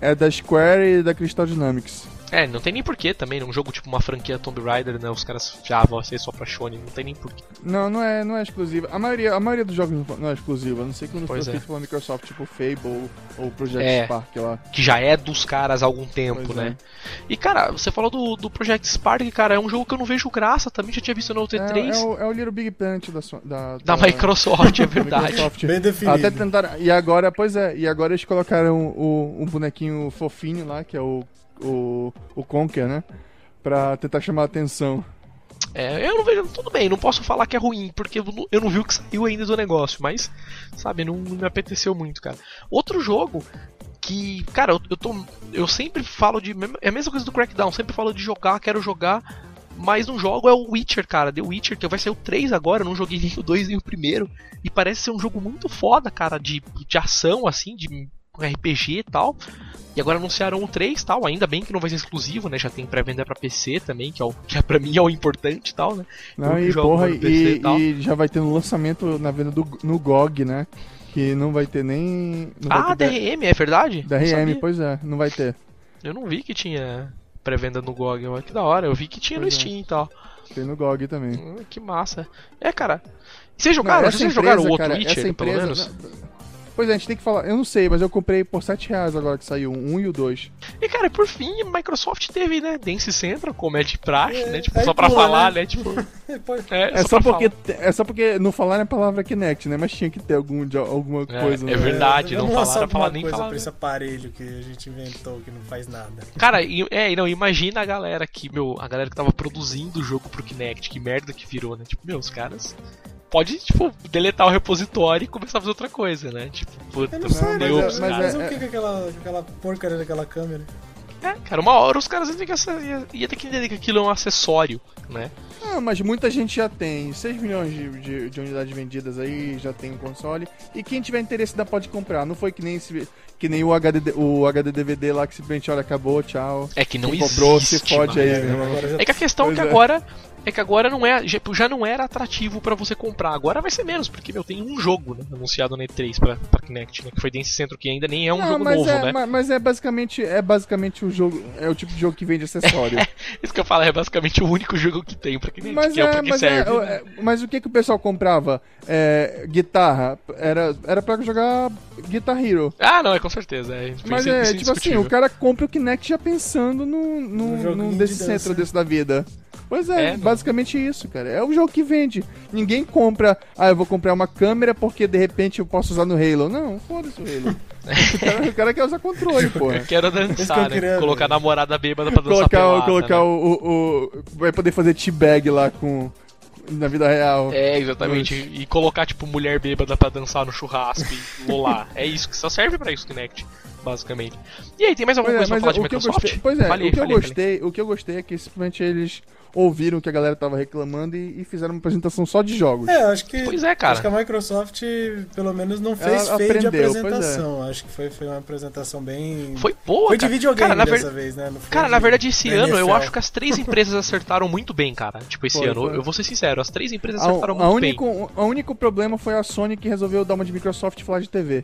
É da Square e da Crystal Dynamics. É, não tem nem porquê também. Num jogo tipo uma franquia Tomb Raider, né? Os caras já vão ser só pra Sony. Não tem nem porquê. Não, não é, não é exclusiva. A maioria, a maioria dos jogos não é exclusiva. A não sei quando foi é. feito pela Microsoft, tipo Fable ou, ou Project É. Spark lá. Que já é dos caras há algum tempo, Pois né? é. E cara, você falou do, do Project Spark, cara. É um jogo que eu não vejo graça. Também já tinha visto no É, T3. é, o, é o Little Big Planet da, so- da, Da Microsoft, é verdade. Microsoft. Bem definido. Até tentaram. E agora, pois é, e agora eles colocaram o, um bonequinho fofinho lá, que é o, o, o Conker, né? Pra tentar chamar a atenção. É, eu não vejo. Tudo bem, não posso falar que é ruim, porque eu não, eu não vi o que saiu ainda do negócio, mas, sabe, não, não me apeteceu muito, cara. Outro jogo que, cara, eu, eu tô. Eu sempre falo de. É a mesma coisa do Crackdown, sempre falo de jogar, quero jogar. Mas não jogo é o Witcher, cara. The Witcher, que vai sair o 3 agora, eu não joguei nem o 2 nem o primeiro. E parece ser um jogo muito foda, cara, de, de ação, assim, de RPG e tal. E agora anunciaram o 3 tal, ainda bem que não vai ser exclusivo, né? Já tem pré-venda pra PC também, que, é o, que é, pra mim é o importante e tal, né? Não, Eu e porra, no e e, e já vai ter no lançamento na venda do, no GOG, né? Que não vai ter nem. Ah, ter DRM, é verdade? DRM, pois é, não vai ter. Eu não vi que tinha pré-venda no GOG, olha que da hora. Eu vi que tinha no Pois é. Steam e tal. Tem no GOG também. Hum, que massa. É, cara. E vocês jogaram? Não, vocês jogaram o empresa, outro cara, Witcher, essa pelo empresa, menos? não- Pois é, a gente tem que falar. Eu não sei, mas eu comprei por 7 reais agora que saiu, um, um e o 2. E, cara, por fim, a Microsoft teve, né? Dance Central, como é de praxe, É, né? Tipo, só pra pula, falar, né? né? Tipo, É, é, só, pra porque, falar. é só porque não falaram a palavra Kinect, né? Mas tinha que ter algum, de- alguma É, coisa. é né? verdade. não vamos falaram falar, nem coisa falaram. pra esse aparelho que a gente inventou que não faz nada. Cara, e- é, não, imagina a galera que, meu, a galera que tava produzindo o jogo pro Kinect, que merda que virou, né? Tipo, meu, os caras. Pode, tipo, deletar o repositório e começar a fazer outra coisa, né? Tipo, puta, Eu não sei, mas, fudeu é- pros mas, caras. o que que aquela, aquela porcaria daquela câmera? É, cara, uma hora os caras iam ter que, ia, ia ter que entender que aquilo é um acessório, né? Ah, mas muita gente já tem 6 milhões de, de- de unidades vendidas aí, já tem um console. E quem tiver interesse ainda pode comprar. Não foi que nem, esse, que nem o, HD, o HD DVD lá que simplesmente, olha, acabou, tchau. É que não Quem existe. comprou, se fode aí, É que a questão é que é. agora é que agora não é já, não era atrativo pra você comprar. Agora vai ser menos, porque meu tem um jogo, né, anunciado na E3 pra, pra Kinect, né, que foi Dance Central que ainda nem é um Não, jogo mas novo, é, né? ma- Mas é basicamente, é basicamente o jogo. É o tipo de jogo que vende acessório. Isso que eu falo é basicamente o único jogo que tem pra Kinect, Mas que é, o é, pra que mas, é, serve. é, mas o que, que o pessoal comprava? É, guitarra. Era, era pra jogar Guitar Hero. Ah, não, é com certeza. É, Mas é, tipo assim, o cara compra o Kinect já pensando no, no, No num de desse centro desse da vida. Pois é, É, não. basicamente isso, cara. É o jogo que vende. Ninguém compra, ah, eu vou comprar uma câmera porque de repente eu posso usar no Halo. Não, foda-se o Halo. o, cara, o cara quer usar controle. Eu quero Esse que eu dançar, né? queria Colocar a namorada bêbada pra dançar Colocar, pelada, colocar né? o, o, o- Vai poder fazer teabag lá com. Na vida real. É, exatamente. E colocar, tipo, mulher bêbada pra dançar no churrasco e lolar. é isso, que só serve pra isso, Kinect, basicamente. E aí, tem mais alguma Pois é, coisa pra mas falar de o que eu Microsoft? gostei, pois é, Falei, o que falei, eu falei. gostei, o que eu gostei é que simplesmente eles ouviram que a galera tava reclamando e, e fizeram uma apresentação só de jogos. É, acho que. Pois é, cara. Acho que a Microsoft, pelo menos, não fez Ela feio de aprendeu, pois é. apresentação. Acho que foi, foi uma apresentação bem. Foi boa, Foi de cara. videogame cara, na dessa ver- vez, né? Não foi Cara, de- na verdade, esse ano eu NFL. acho que as três empresas acertaram muito bem, cara. Tipo, esse Foi, ano, foi. eu vou ser sincero, as três empresas A, acertaram a muito bem. único, a único problema foi a Sony que resolveu dar uma de Microsoft falar de TV.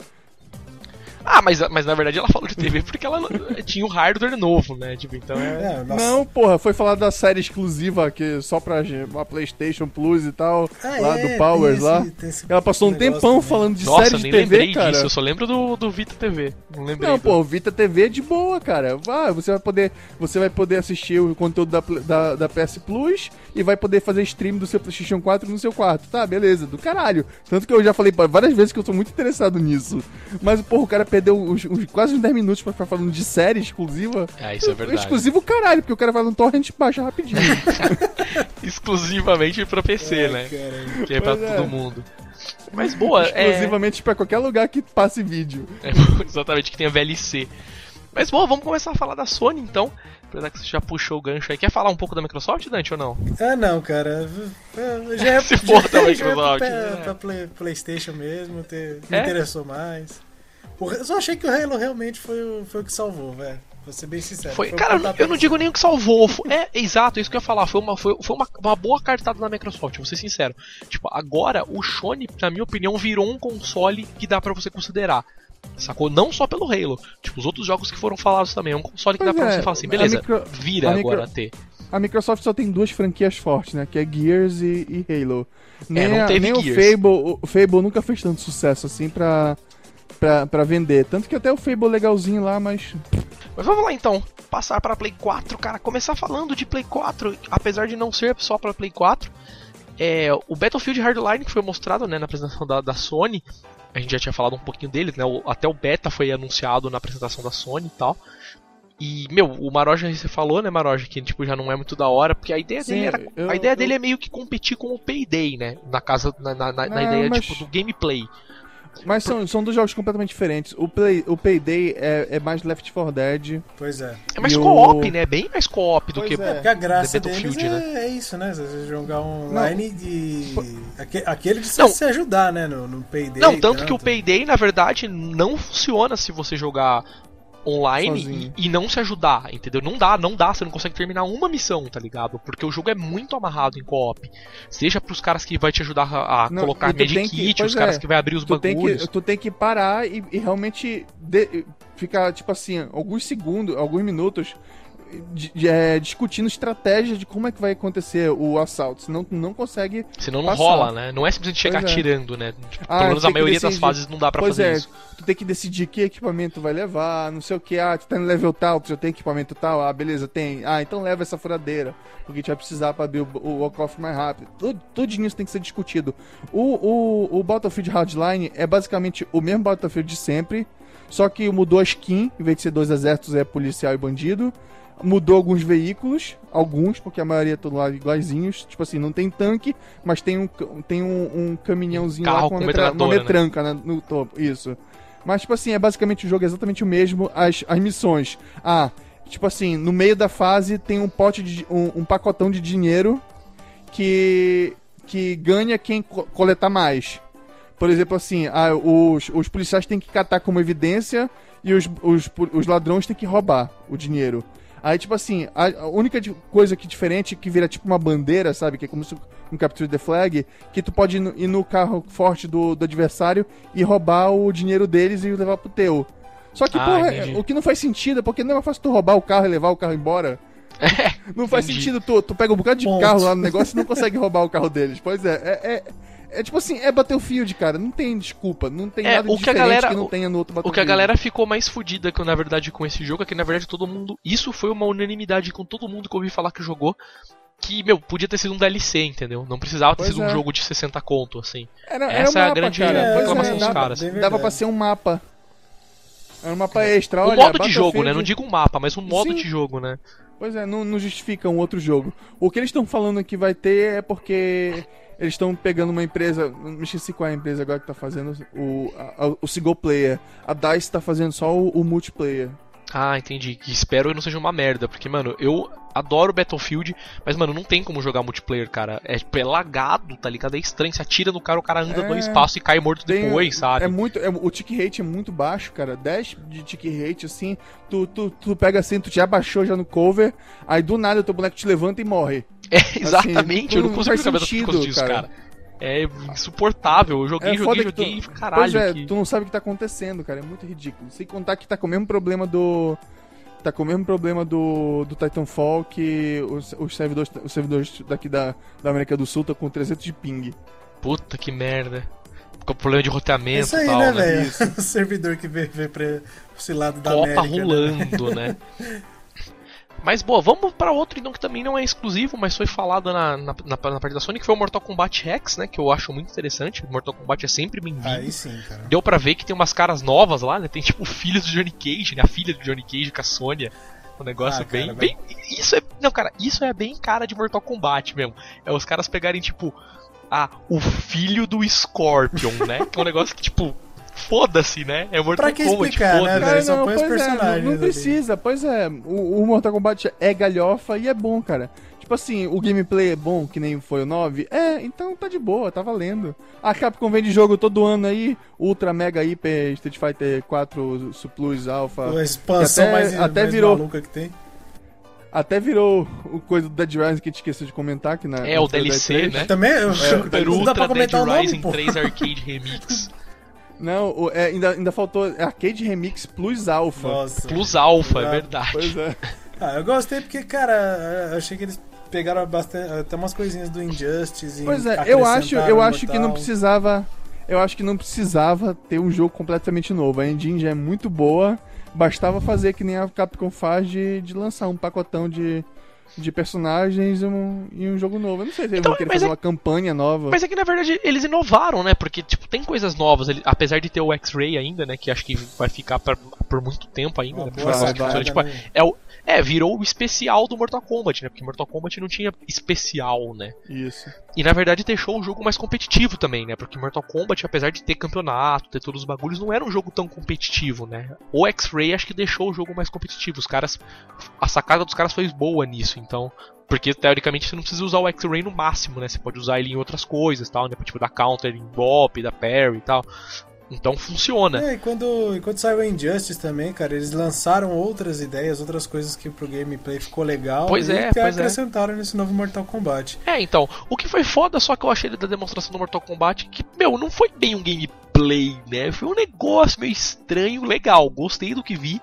Ah, mas, mas na verdade ela falou de TV porque ela tinha o hardware novo, né? Tipo, então é. É. Não, porra, foi falar da série exclusiva que só pra a PlayStation Plus e tal, Ah, lá é, do Powers lá. esse- esse Ela passou um tempão também. falando de Nossa, série de nem TV, lembrei cara. disso, eu só lembro do, do Vita TV. Não lembrei. Não, do- pô, o Vita TV é de boa, cara. Ah, você vai poder, você vai poder assistir o conteúdo da, da, da PS Plus e vai poder fazer stream do seu PlayStation 4 no seu quarto. Tá, beleza, do caralho. Tanto que eu já falei várias vezes que eu tô muito interessado nisso. Mas, porra, o cara perdeu os, os- quase uns 10 minutos pra ficar falando de série exclusiva. É, isso é verdade. Exclusivo caralho, porque o cara vai no torrent e baixa rapidinho. Exclusivamente pra PC, né? Caralho. Que é pra Pois é. todo mundo. Mas boa, é, Exclusivamente pra qualquer lugar que passe vídeo. é exatamente que tenha VLC. Mas bom, vamos começar a falar da Sony então. Apesar que você já puxou o gancho aí. Quer falar um pouco da Microsoft, Dante, ou não? Ah, não, cara. É, Já é, Se for já, também, já é pra, Microsoft, né? pra Play- PlayStation mesmo, ter, me É? interessou mais. Eu só achei que o Halo realmente foi o, foi o que salvou, velho. Vou ser bem sincero. Foi, o cara, eu não- digo nem o que salvou. fo- É, exato, isso que eu ia falar. Foi uma, foi, foi uma, uma boa cartada da Microsoft, vou ser sincero. Tipo, agora o Sony, na minha opinião, virou um console que dá pra você considerar. Sacou? Não só pelo Halo. Tipo, os outros jogos que foram falados também. É um console que Pois dá pra é, você falar assim, a beleza, micro- vira a micro- agora a ter. A Microsoft só tem duas franquias fortes, né? Que é Gears e, e Halo. Nem, É, não a- teve nem o Gears. Fable. O Fable nunca fez tanto sucesso assim pra, pra vender. Tanto que até o Fable legalzinho lá, mas. Mas vamos lá então, passar para Play 4, cara. Começar falando de Play 4, apesar de não ser só para Play 4. É, o Battlefield Hardline que foi mostrado né, na apresentação da, da Sony, a gente já tinha falado um pouquinho dele, né? o- até o beta foi anunciado na apresentação da Sony e tal. E, meu, o Maroja você falou, né, Maroja, que tipo, já não é muito da hora, porque a ideia Sim, dele era. eu- a ideia eu- dele é meio que competir com o Payday, né? Na casa. Na, na, na- na Ah, ideia, mas- tipo, do gameplay. Mas são, são dois jogos completamente diferentes. O, Play, o Payday é, é mais Left 4 Dead. Pois é. É mais E o- co-op, né? Bem mais co-op do que. é. Porque a graça deles Battlefield, é, é isso, né? Você jogar online de. aque- Aquele de Não. se ajudar, né? No, no Payday. Não, tanto que o Payday, na verdade, não funciona se você jogar online Sozinho. e, e não se ajudar, entendeu? Não dá, não dá, você não consegue terminar uma missão, tá ligado? Porque o jogo é muito amarrado em co-op. Seja pros caras que vai te ajudar a, a Não, colocar tem medikit, que- os pois caras é, que vai abrir os Tu tem, bagulhos. que, tu tem que parar e, e realmente de- ficar, tipo assim, alguns segundos, alguns minutos é, discutindo estratégia de como é que vai acontecer o assalto. Senão tu não consegue. Senão não passar. rola, né? Não é simplesmente chegar Pois é. atirando, né? Tipo, Ah, pelo menos a maioria das decidir. fases não dá pra pois fazer é, isso. tu tem que decidir que equipamento vai levar, não sei o que. Ah, tu tá no level tal, tu já tem equipamento tal. Ah, beleza, tem. Ah, então leva essa furadeira, porque tu vai precisar pra abrir o, o walk-off mais rápido. Tudo, tudo isso tem que ser discutido. O, o, o Battlefield Hardline é basicamente o mesmo Battlefield de sempre, só que mudou a skin, em vez de ser dois exércitos, é policial e bandido. Mudou alguns veículos, alguns, porque a maioria estão lá iguaizinhos. Tipo assim, não tem tanque, mas tem um, tem um, um caminhãozinho Carro lá com com metra, uma né? metranca né, no topo. Isso. Mas, tipo assim, é basicamente o jogo é exatamente o mesmo. As, as missões. Ah, tipo assim, no meio da fase tem um pote de. um, um pacotão de dinheiro que. que ganha quem co- coletar mais. Por exemplo, assim, ah, os, os policiais têm que catar como evidência e os, os, os ladrões têm que roubar o dinheiro. Aí, tipo assim, a, única coisa que diferente que vira tipo uma bandeira, sabe? Que é como se um Capture the Flag, que tu pode ir no, carro forte do, do adversário e roubar o dinheiro deles e levar pro teu. Só que, Ah, porra, entendi. o que não faz sentido é porque não é fácil tu roubar o carro e levar o carro embora. não faz entendi. sentido, tu, tu pega um bocado de Ponto. carro lá no negócio e não consegue roubar o carro deles. Pois é, é, é, é tipo assim, é Battlefield, cara, não tem desculpa, não tem É, nada o de que a galera- que não tenha no outro O Battlefield. que a galera ficou mais fodida que na verdade com esse jogo é que na verdade todo mundo. Isso foi uma unanimidade com todo mundo que eu ouvi falar que jogou. Que, meu, podia ter sido um DLC, entendeu? Não precisava ter Pois sido um é. jogo de 60 conto, assim. Era, era Essa um é a mapa, grande cara. Reclamação é, dos caras. Dava pra ser um mapa. Era um mapa extra, o olha. modo de jogo, né? Não digo um mapa, mas um modo Sim. de jogo, né? Pois é, não, não justifica um outro jogo. O que eles estão falando que vai ter é porque eles estão pegando uma empresa. Não me esqueci qual é a empresa agora que tá fazendo o, a- o single player. A DICE tá fazendo só o, o multiplayer. Ah, entendi. Espero que não seja uma merda, porque, mano, eu adoro Battlefield, mas, mano, não tem como jogar multiplayer, cara. É, tipo, é lagado, tá ligado? É estranho. Você atira no cara, o cara anda É. no espaço e cai morto Tem- depois, sabe? É muito, é- o tick rate é muito baixo, cara. 10 de tick rate, assim. Tu, tu, tu pega assim, tu já baixou já no cover. Aí do nada o teu boneco te levanta e morre. É, exatamente. eu não não consigo saber das sentido, coisas disso, cara. cara. É insuportável. Eu joguei, É joguei, joguei, tu- caralho. Pois é, que- tu não sabe o que tá acontecendo, cara. É muito ridículo. Sem contar que tá com o mesmo problema do. Tá com o mesmo problema do, do Titanfall que os, os, servidores, os servidores daqui da, da América do Sul estão com 300 de ping. Puta que merda. Com problema de roteamento isso aí, e tal, né, né? velho? O servidor que vê, vê pra esse lado da Copa América. né? rolando, né? Mas boa, vamos para outro então que também não é exclusivo, mas foi falado na, na, na, na parte da Sony, que foi o Mortal Kombat X, né? Que eu acho muito interessante. O Mortal Kombat é sempre bem-vindo. Aí sim, cara. Deu pra ver que tem umas caras novas lá, né? Tem tipo filhos do Johnny Cage, né? A filha do Johnny Cage com a Sônia. Um negócio Ah, cara, bem, vai- bem. Isso é. Não, cara, isso é bem cara de Mortal Kombat mesmo. É os caras pegarem, tipo. Ah, o filho do Scorpion, né? Que é um negócio que, tipo. Foda-se, né? É Mortal Pra que Kombat, explicar, né? Cara, só não, põe os pois é, não, personagens não ali. precisa, pois é. O, o Mortal Kombat é galhofa e é bom, cara. Tipo assim, o gameplay é bom, que nem foi o 9. É, então tá de boa, tá valendo. A Capcom vende jogo todo ano aí, Ultra Mega Hyper Street Fighter 4 Plus Alpha. A expansão até- mais, até mais virou- maluca que tem. Até virou o coisa do Dead Rising que a gente esqueceu de comentar aqui na É, o DLC, 3. né? Também, eu, Super não dá pra Ultra Dead comentar o nome, Rising pô. 3 Arcade Remix. Não, o- é, ainda, ainda faltou Arcade Remix Plus Alpha. Nossa. Plus Alpha, é Ah, verdade. Pois é. Ah, eu gostei porque, cara, eu achei que eles pegaram bastante, até umas coisinhas do Injustice. e Pois é, eu acho, eu acho que não precisava. Eu acho que não precisava ter um jogo completamente novo. A engine já é muito boa. Bastava fazer que nem a Capcom faz de, de lançar um pacotão de, de personagens e um, e um jogo novo. Eu não sei se eles Então, vão querer mas fazer é- uma campanha nova. Mas é que na verdade eles inovaram, né? Porque tipo, tem coisas novas, ele- apesar de ter o X-Ray ainda, né? Que acho que vai ficar pra- por muito tempo ainda, né? boa vai, sacada, tipo, né? é, o, é, virou o especial do Mortal Kombat, né? Porque Mortal Kombat não tinha especial, né? Isso. E na verdade deixou o jogo mais competitivo também, né? Porque Mortal Kombat, apesar de ter campeonato, ter todos os bagulhos, não era um jogo tão competitivo, né? O X-Ray acho que deixou o jogo mais competitivo. Os caras. A sacada dos caras foi boa nisso, então. Porque teoricamente você não precisa usar o X-Ray no máximo, né? Você pode usar ele em outras coisas tal, né? Tipo dar counter em bop, da parry e tal. Então funciona. É, e quando, e quando saiu o Injustice também, cara, eles lançaram outras ideias, outras coisas que pro gameplay ficou legal. Pois e é, que pois é. acrescentaram nesse novo Mortal Kombat. É, então, o que foi foda, só que eu achei da demonstração do Mortal Kombat, que, meu, não foi bem um gameplay, né? Foi um negócio meio estranho, legal, gostei do que vi,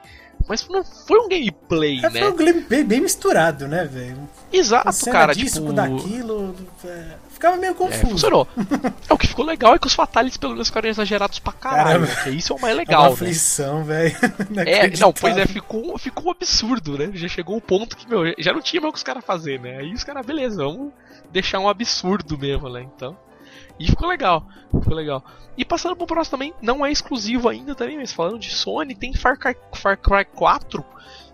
mas não foi um gameplay, É, né? foi um gameplay bem misturado, né, velho? Exato, cara, disso tipo... daquilo. é, ficava meio É, confuso. funcionou. é, o que ficou legal é que os fatalities pelo menos ficaram exagerados pra caralho, né? Que isso é o mais É uma legal, né? aflição, velho. É, não, pois é, ficou, ficou um absurdo, né? Já chegou o ponto que, meu, já não tinha mais o que os caras fazer, né? Aí os caras, beleza, vamos deixar um absurdo mesmo, né? Então. E ficou legal, ficou legal. E passando pro próximo também, não é exclusivo ainda também, mas falando de Sony, tem Far Cry, Far Cry 4,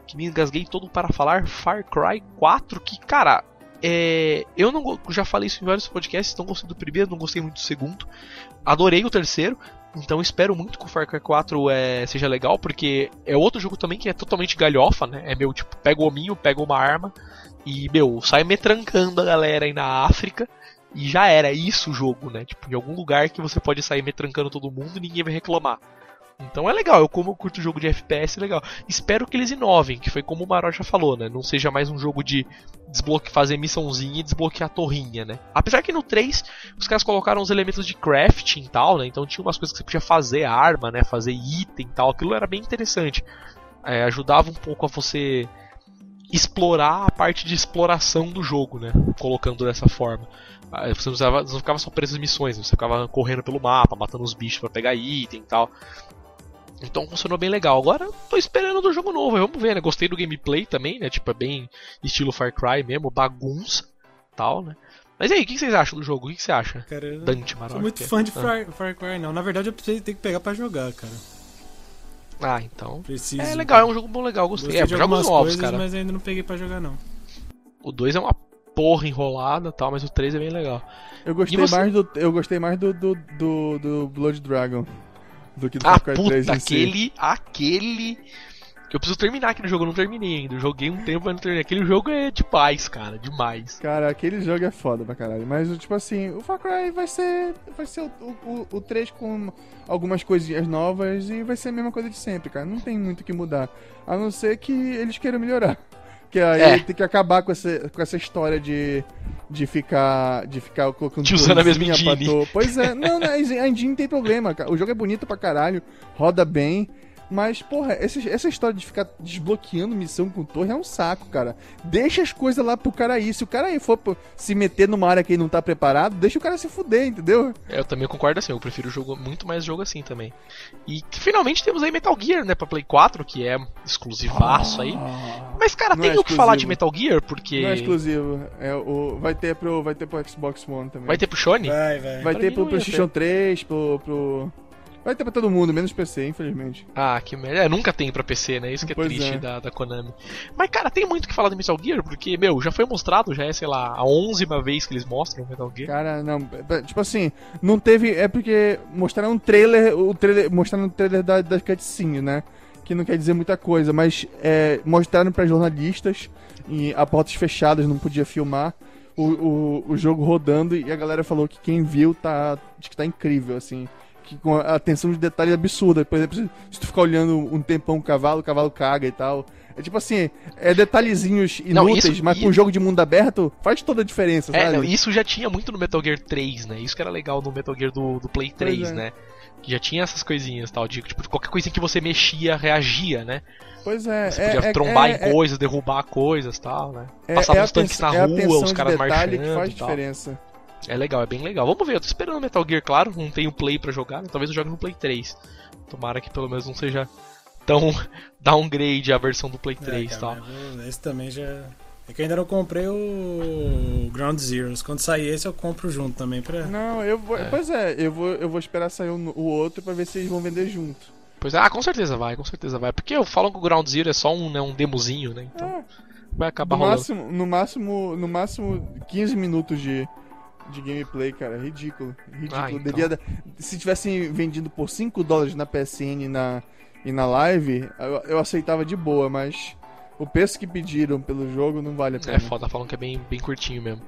que me engasguei todo para falar, Far Cry 4, que, cara, é, eu não já falei isso em vários podcasts, não gostei do primeiro, não gostei muito do segundo. Adorei o terceiro, então espero muito que o Far Cry 4 é, seja legal, porque é outro jogo também que é totalmente galhofa, né? É meu, tipo, pega o hominho, pega uma arma e, meu, sai metrancando a galera aí na África. E já era é isso o jogo, né? Tipo, em algum lugar que você pode sair metrancando todo mundo e ninguém vai reclamar. Então é legal, eu como eu curto jogo de FPS, é legal. Espero que eles inovem, que foi como o Maró já falou, né? Não seja mais um jogo de desbloque fazer missãozinha e desbloquear a torrinha, né? Apesar que no 3 os caras colocaram os elementos de crafting e tal, né? Então tinha umas coisas que você podia fazer arma, né? Fazer item e tal. Aquilo era bem interessante. É, ajudava um pouco a você explorar a parte de exploração do jogo, né? Colocando dessa forma. Ah, Você não, ficava só preso em missões, né? você ficava correndo pelo mapa, matando os bichos pra pegar item e tal. Então funcionou bem legal. Agora tô esperando do jogo novo, vamos ver, né? Gostei do gameplay também, né? Tipo, é bem estilo Far Cry mesmo, bagunça tal, né? Mas e aí, o que vocês acham do jogo? O que você acha? Cara, eu Dante não Marocchi. sou muito fã de Ah. Far, Far Cry, não. Na verdade, eu preciso ter que pegar pra jogar, cara. Ah, então. Preciso. É legal, é um jogo bom legal, gostei. Gostei É, de jogos novos, coisas, cara. mas ainda não peguei pra jogar, não. O 2 é uma porra enrolada tal, mas o 3 é bem legal. Eu gostei você? mais do. Eu gostei mais do, do, do, do Blood Dragon do que do Ah, Far Cry puta, 3 em si. aquele. Aquele. Que eu preciso terminar aquele jogo, eu não terminei ainda. Eu joguei um tempo, mas não terminei. Aquele jogo é demais, cara, demais. Cara, aquele jogo é foda pra caralho. Mas, tipo assim, o Far Cry vai ser. Vai ser o, o, o 3 com algumas coisinhas novas e vai ser a mesma coisa de sempre, cara. Não tem muito o que mudar. A não ser que eles queiram melhorar. Que aí É. tem que acabar com essa, com essa história de. De ficar. De ficar colocando. De usando a mesma engine. Pois é, não, não, a engine tem problema, cara. O jogo é bonito pra caralho, roda bem. Mas, porra, essa, essa história de ficar desbloqueando missão com torre é um saco, cara. Deixa as coisas lá pro cara ir. Se o cara aí for se meter numa área que ele não tá preparado, deixa o cara se fuder, entendeu? Eu também concordo assim, eu prefiro jogo, muito mais jogo assim também. E finalmente temos aí Metal Gear, né, pra Play 4, que é exclusivaço aí. Mas, cara, Não tem é o que falar de. Metal Gear, porque. Não é exclusivo. É, o, vai, ter pro, vai ter pro Xbox One também. Vai ter pro Sony? Vai, vai. Vai pra ter pro PlayStation 3, pro, pro. Vai ter pra todo mundo, menos PC, infelizmente. Ah, que merda. É, nunca tem pra PC, né? Isso que é Pois triste é. Da, da Konami. Mas, cara, tem muito o que falar de Metal Gear, porque, meu, já foi mostrado, já é, sei lá, a 11 vez que eles mostram o Metal Gear. Cara, não. é, Tipo assim, não teve. É porque mostraram um trailer. O trailer mostraram um trailer da, da cutscene, né? Que não quer dizer muita coisa, mas é, mostraram pra jornalistas e a portas fechadas, não podia filmar. O, o, o jogo rodando e a galera falou que quem viu tá. Diz que tá incrível, assim. Que com a atenção de detalhe absurda. Por exemplo, se, tu ficar olhando um tempão o cavalo, o cavalo caga e tal. É tipo assim, é detalhezinhos Não, inúteis, isso- mas com um jogo de mundo aberto faz toda a diferença, É, sabe? não, isso já tinha muito no Metal Gear 3, né? Isso que era legal no Metal Gear do, do Play 3, é. né? Que já tinha essas coisinhas tal, de tipo, qualquer coisinha que você mexia, reagia, né? Pois é, Você é, podia é- trombar é- em coisas, derrubar coisas tal, né? é, Passava é uns tanques na é rua, os de caras detalhe marchando que faz e tal. diferença. É legal, é bem legal. Vamos ver, eu tô esperando Metal Gear, claro, não tenho Play pra jogar, né? talvez eu jogue no Play 3. Tomara que pelo menos não seja tão downgrade a versão do Play 3 e É, tal. Esse também já. É que eu ainda não comprei o Ground Zeroes. Quando sair esse, eu compro junto também pra. Não, eu vou. É. Pois é, eu vou, eu vou esperar sair o, o outro pra ver se eles vão vender junto. Pois é, ah, com certeza vai, com certeza vai. Porque eu falo que o Ground Zero é só um, né, um demozinho, né? Então É, vai acabar no, rolando. máximo, no máximo. No máximo 15 minutos de, de gameplay, cara. Ridículo. Ridículo. Ah, então. Devia se tivessem vendido por 5 dólares na PSN e na, e na live, eu, eu aceitava de boa, mas. O preço que pediram pelo jogo não vale a pena. É foda, falam que é bem, bem curtinho mesmo.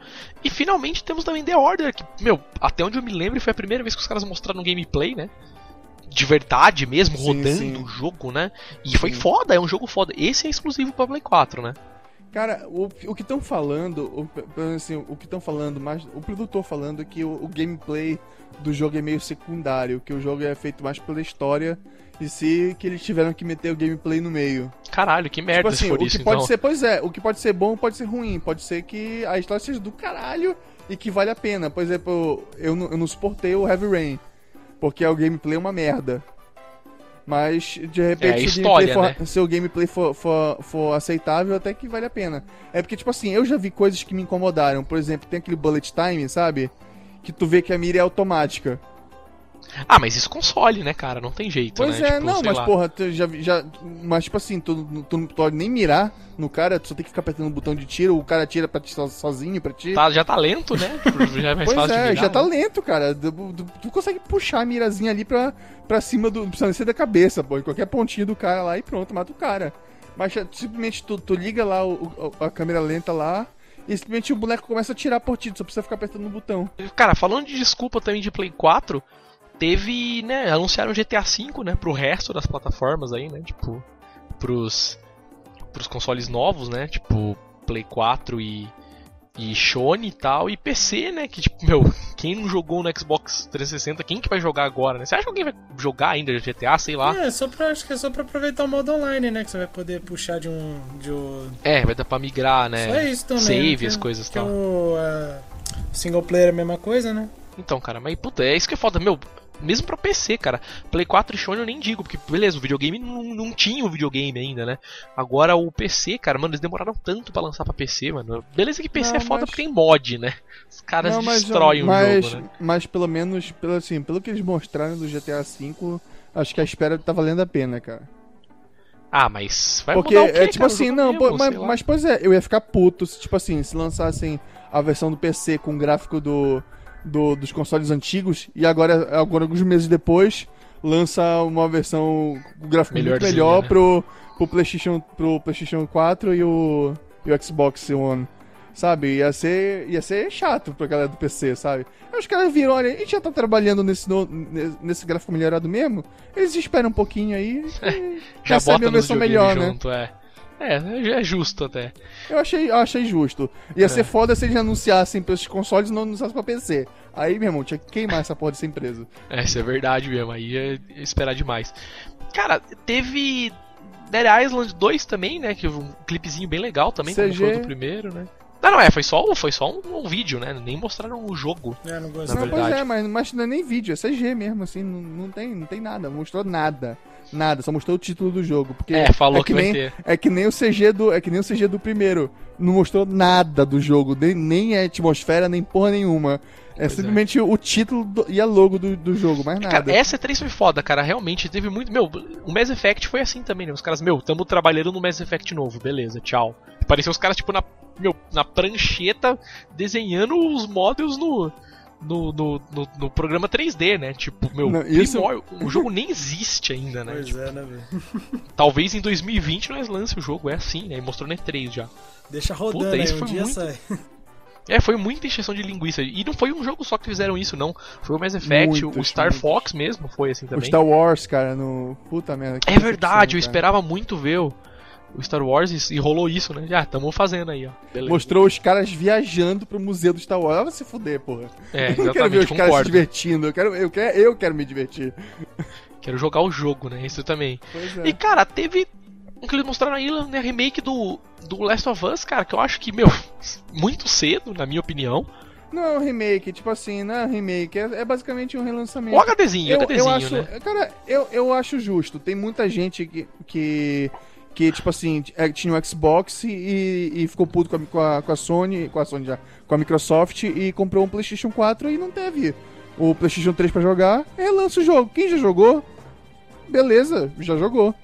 E finalmente temos também The Order, que, meu, até onde eu me lembro foi a primeira vez que os caras mostraram gameplay, né? De verdade mesmo, Sim, rodando sim. o jogo, né? E foi Sim. foda, é um jogo foda. Esse é exclusivo pra Play 4, né? Cara, o, o que estão falando, o, assim, o que estão falando, mais o produtor falando é que o, o gameplay do jogo é meio secundário, que o jogo é feito mais pela história e se que eles tiveram que meter o gameplay no meio. Caralho, que merda tipo assim, o isso, que pode então. ser, pois é, o que pode ser bom pode ser ruim, pode ser que a história seja do caralho e que vale a pena. Por exemplo, eu não, eu não suportei o Heavy Rain, porque o gameplay é uma merda. Mas, de É, repente, a se, o história, gameplay for, né? se o gameplay for, for, for aceitável, até que vale a pena. É porque, tipo assim, eu já vi coisas que me incomodaram. Por exemplo, tem aquele bullet time, sabe? Que tu vê que a mira é automática. Ah, mas isso console, né, cara? Não tem jeito, Pois né? é, Tipo, não, mas lá. porra, tu já, já. Mas tipo assim, tu, tu não pode nem mirar no cara, tu só tem que ficar apertando o botão de tiro, o cara tira pra ti so- sozinho pra ti. Tá, já tá lento, né? Tipo, já é mais pois fácil de é, virar, já tá né? lento, cara. Tu, tu- tu consegue puxar a mirazinha ali pra, pra cima do. Precisa ser da cabeça, pô. Em qualquer pontinho do cara lá e pronto, mata o cara. Mas simplesmente tu, tu liga lá o- o- a câmera lenta lá e simplesmente o boneco começa a tirar por ti, tu só precisa ficar apertando no botão. Cara, falando de desculpa também de Play 4, teve, né, anunciaram GTA V, né, pro resto das plataformas aí, né, tipo, pros, pros consoles novos, né, tipo, Play 4 e, e Sony e tal, e PC, né, que tipo, meu, quem não jogou no Xbox 360, quem que vai jogar agora, né? Você acha que alguém vai jogar ainda GTA, sei lá? É, só pra, acho que é só pra aproveitar o modo online, né? Que você vai poder puxar de um. De um... É, vai dar pra migrar, né, Só isso também. save, né? as coisas e tal. o a single player é a mesma coisa, né? Então, cara, mas puta, é isso que é foda, meu. Mesmo pra PC, cara. Play 4 e Sony eu nem digo, porque beleza, o videogame não, não tinha o videogame ainda, né? Agora o PC, cara, mano, eles demoraram tanto pra lançar pra PC, mano. Beleza que PC Não, é foda mas- porque tem mod, né? Os caras Não, mas, destroem mas, o jogo, né? Mas pelo menos, pelo, assim, pelo que eles mostraram do GTA V, acho que a espera tá valendo a pena, cara. Ah, mas vai Porque mudar o quê, é tipo cara? O assim, jogo não, mesmo, mas, mas pois é, eu ia ficar puto se, tipo assim, se lançassem a versão do PC com gráfico do, do- dos consoles antigos e agora, agora alguns meses depois, lança uma versão gráfico muito melhor né? pro, pro, PlayStation, pro PlayStation 4 e o, e o Xbox One. Sabe? Ia ser, ia ser chato pra galera do PC, sabe? Aí os caras viram, olha, a gente já tá trabalhando nesse, no- nesse gráfico melhorado mesmo. Eles esperam um pouquinho aí e Já recebem bota a versão melhor, né? junto, é. É, é justo até. Eu achei, eu achei justo. Ia É. ser foda se eles anunciassem pra esses consoles e não anunciassem pra PC. Aí, meu irmão, tinha que queimar essa porra dessa empresa. É, isso é verdade mesmo, aí é esperar demais. Cara, teve Dead Island 2 também, né? Que um clipezinho bem legal também, como CG. foi o do primeiro, né? Não, não, é, foi só, foi só um, um vídeo, né? Nem mostraram o jogo. É, não Na gostei. não, verdade. pois é, mas, mas não é nem vídeo, é CG mesmo, assim, não, não, tem, não tem nada, não mostrou nada. Nada, só mostrou o título do jogo. Porque É, falou é que vai nem, ter. É que nem o CG do. É que nem o CG do primeiro. Não mostrou nada do jogo, nem, nem a atmosfera, nem porra nenhuma. É Pois é. simplesmente o título do- e a logo do, do jogo, mais nada. Cara, essa E3 foi foda, cara. Realmente teve muito. Meu, o Mass Effect foi assim também, né? Os caras, meu, tamo trabalhando no Mass Effect novo, beleza, tchau. Parecia os caras, tipo, na, meu, na prancheta desenhando os models no. No, no, no, no programa 3D, né? Tipo, meu, Não, isso- primórdio- o jogo nem existe ainda, né? Pois Tipo, é, né, velho? talvez em 2020 nós lance o jogo, é assim, né? E mostrou na E3 já. Deixa rodando Puta, aí, isso um foi dia muito- sai. É, foi muita encheção de linguiça. E não foi um jogo só que fizeram isso, não. Foi o Mass Effect, o Muitos, Star muitos. Fox mesmo foi assim o também. Star Wars, cara, no. Puta merda. que É verdade, eu esperava muito ver o, o Star Wars e, e rolou isso, né? Já, tamo fazendo aí, ó. Beleza. Mostrou os caras viajando pro museu do Star Wars. Ah, vai se fuder, porra. É, Eu não quero ver os exatamente, caras se concordo. divertindo. Eu quero, eu, quero, eu quero me divertir. Quero jogar o jogo, né? Isso também. Pois E, cara, teve um que eles mostraram aí, né? Remake do, do Last of Us, cara, que eu acho que, meu, muito cedo, na minha opinião. Não é um remake, tipo assim, não é um remake. É, é basicamente um relançamento. O HDzinho, eu, HDzinho, eu acho, né? Cara, eu, eu acho justo. Tem muita gente que, que, que tipo assim, é, tinha um Xbox e, e ficou puto com a, com, a, com a Sony, com a Sony já, com a Microsoft e comprou um PlayStation 4 e não teve o PlayStation 3 pra jogar. Relança o jogo. Quem já jogou, beleza, já jogou.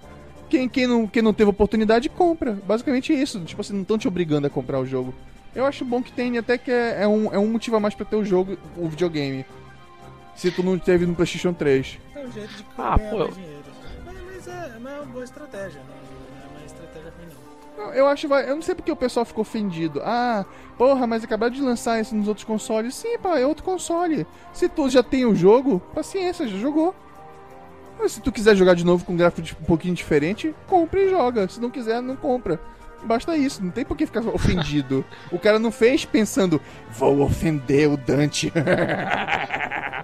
Quem, quem, não, quem não teve oportunidade, compra. Basicamente isso. Tipo assim, não estão te obrigando a comprar o jogo. Eu acho bom que tem, até que é, é um, é um motivo a mais pra ter o jogo, o videogame. Se tu não teve no PlayStation 3. É um jeito de Ah, pô, mais dinheiro. Mas, mas é, mas é uma boa estratégia, né? Eu acho, eu não sei porque o pessoal ficou ofendido. Ah, porra, mas acabaram de lançar isso nos outros consoles. Sim, pá, é outro console. Se tu já tem o jogo, paciência, já jogou. Mas se tu quiser jogar de novo com um gráfico um pouquinho diferente, compra e joga. Se não quiser, não compra. Basta isso, não tem por que ficar ofendido. o cara não fez pensando, vou ofender o Dante.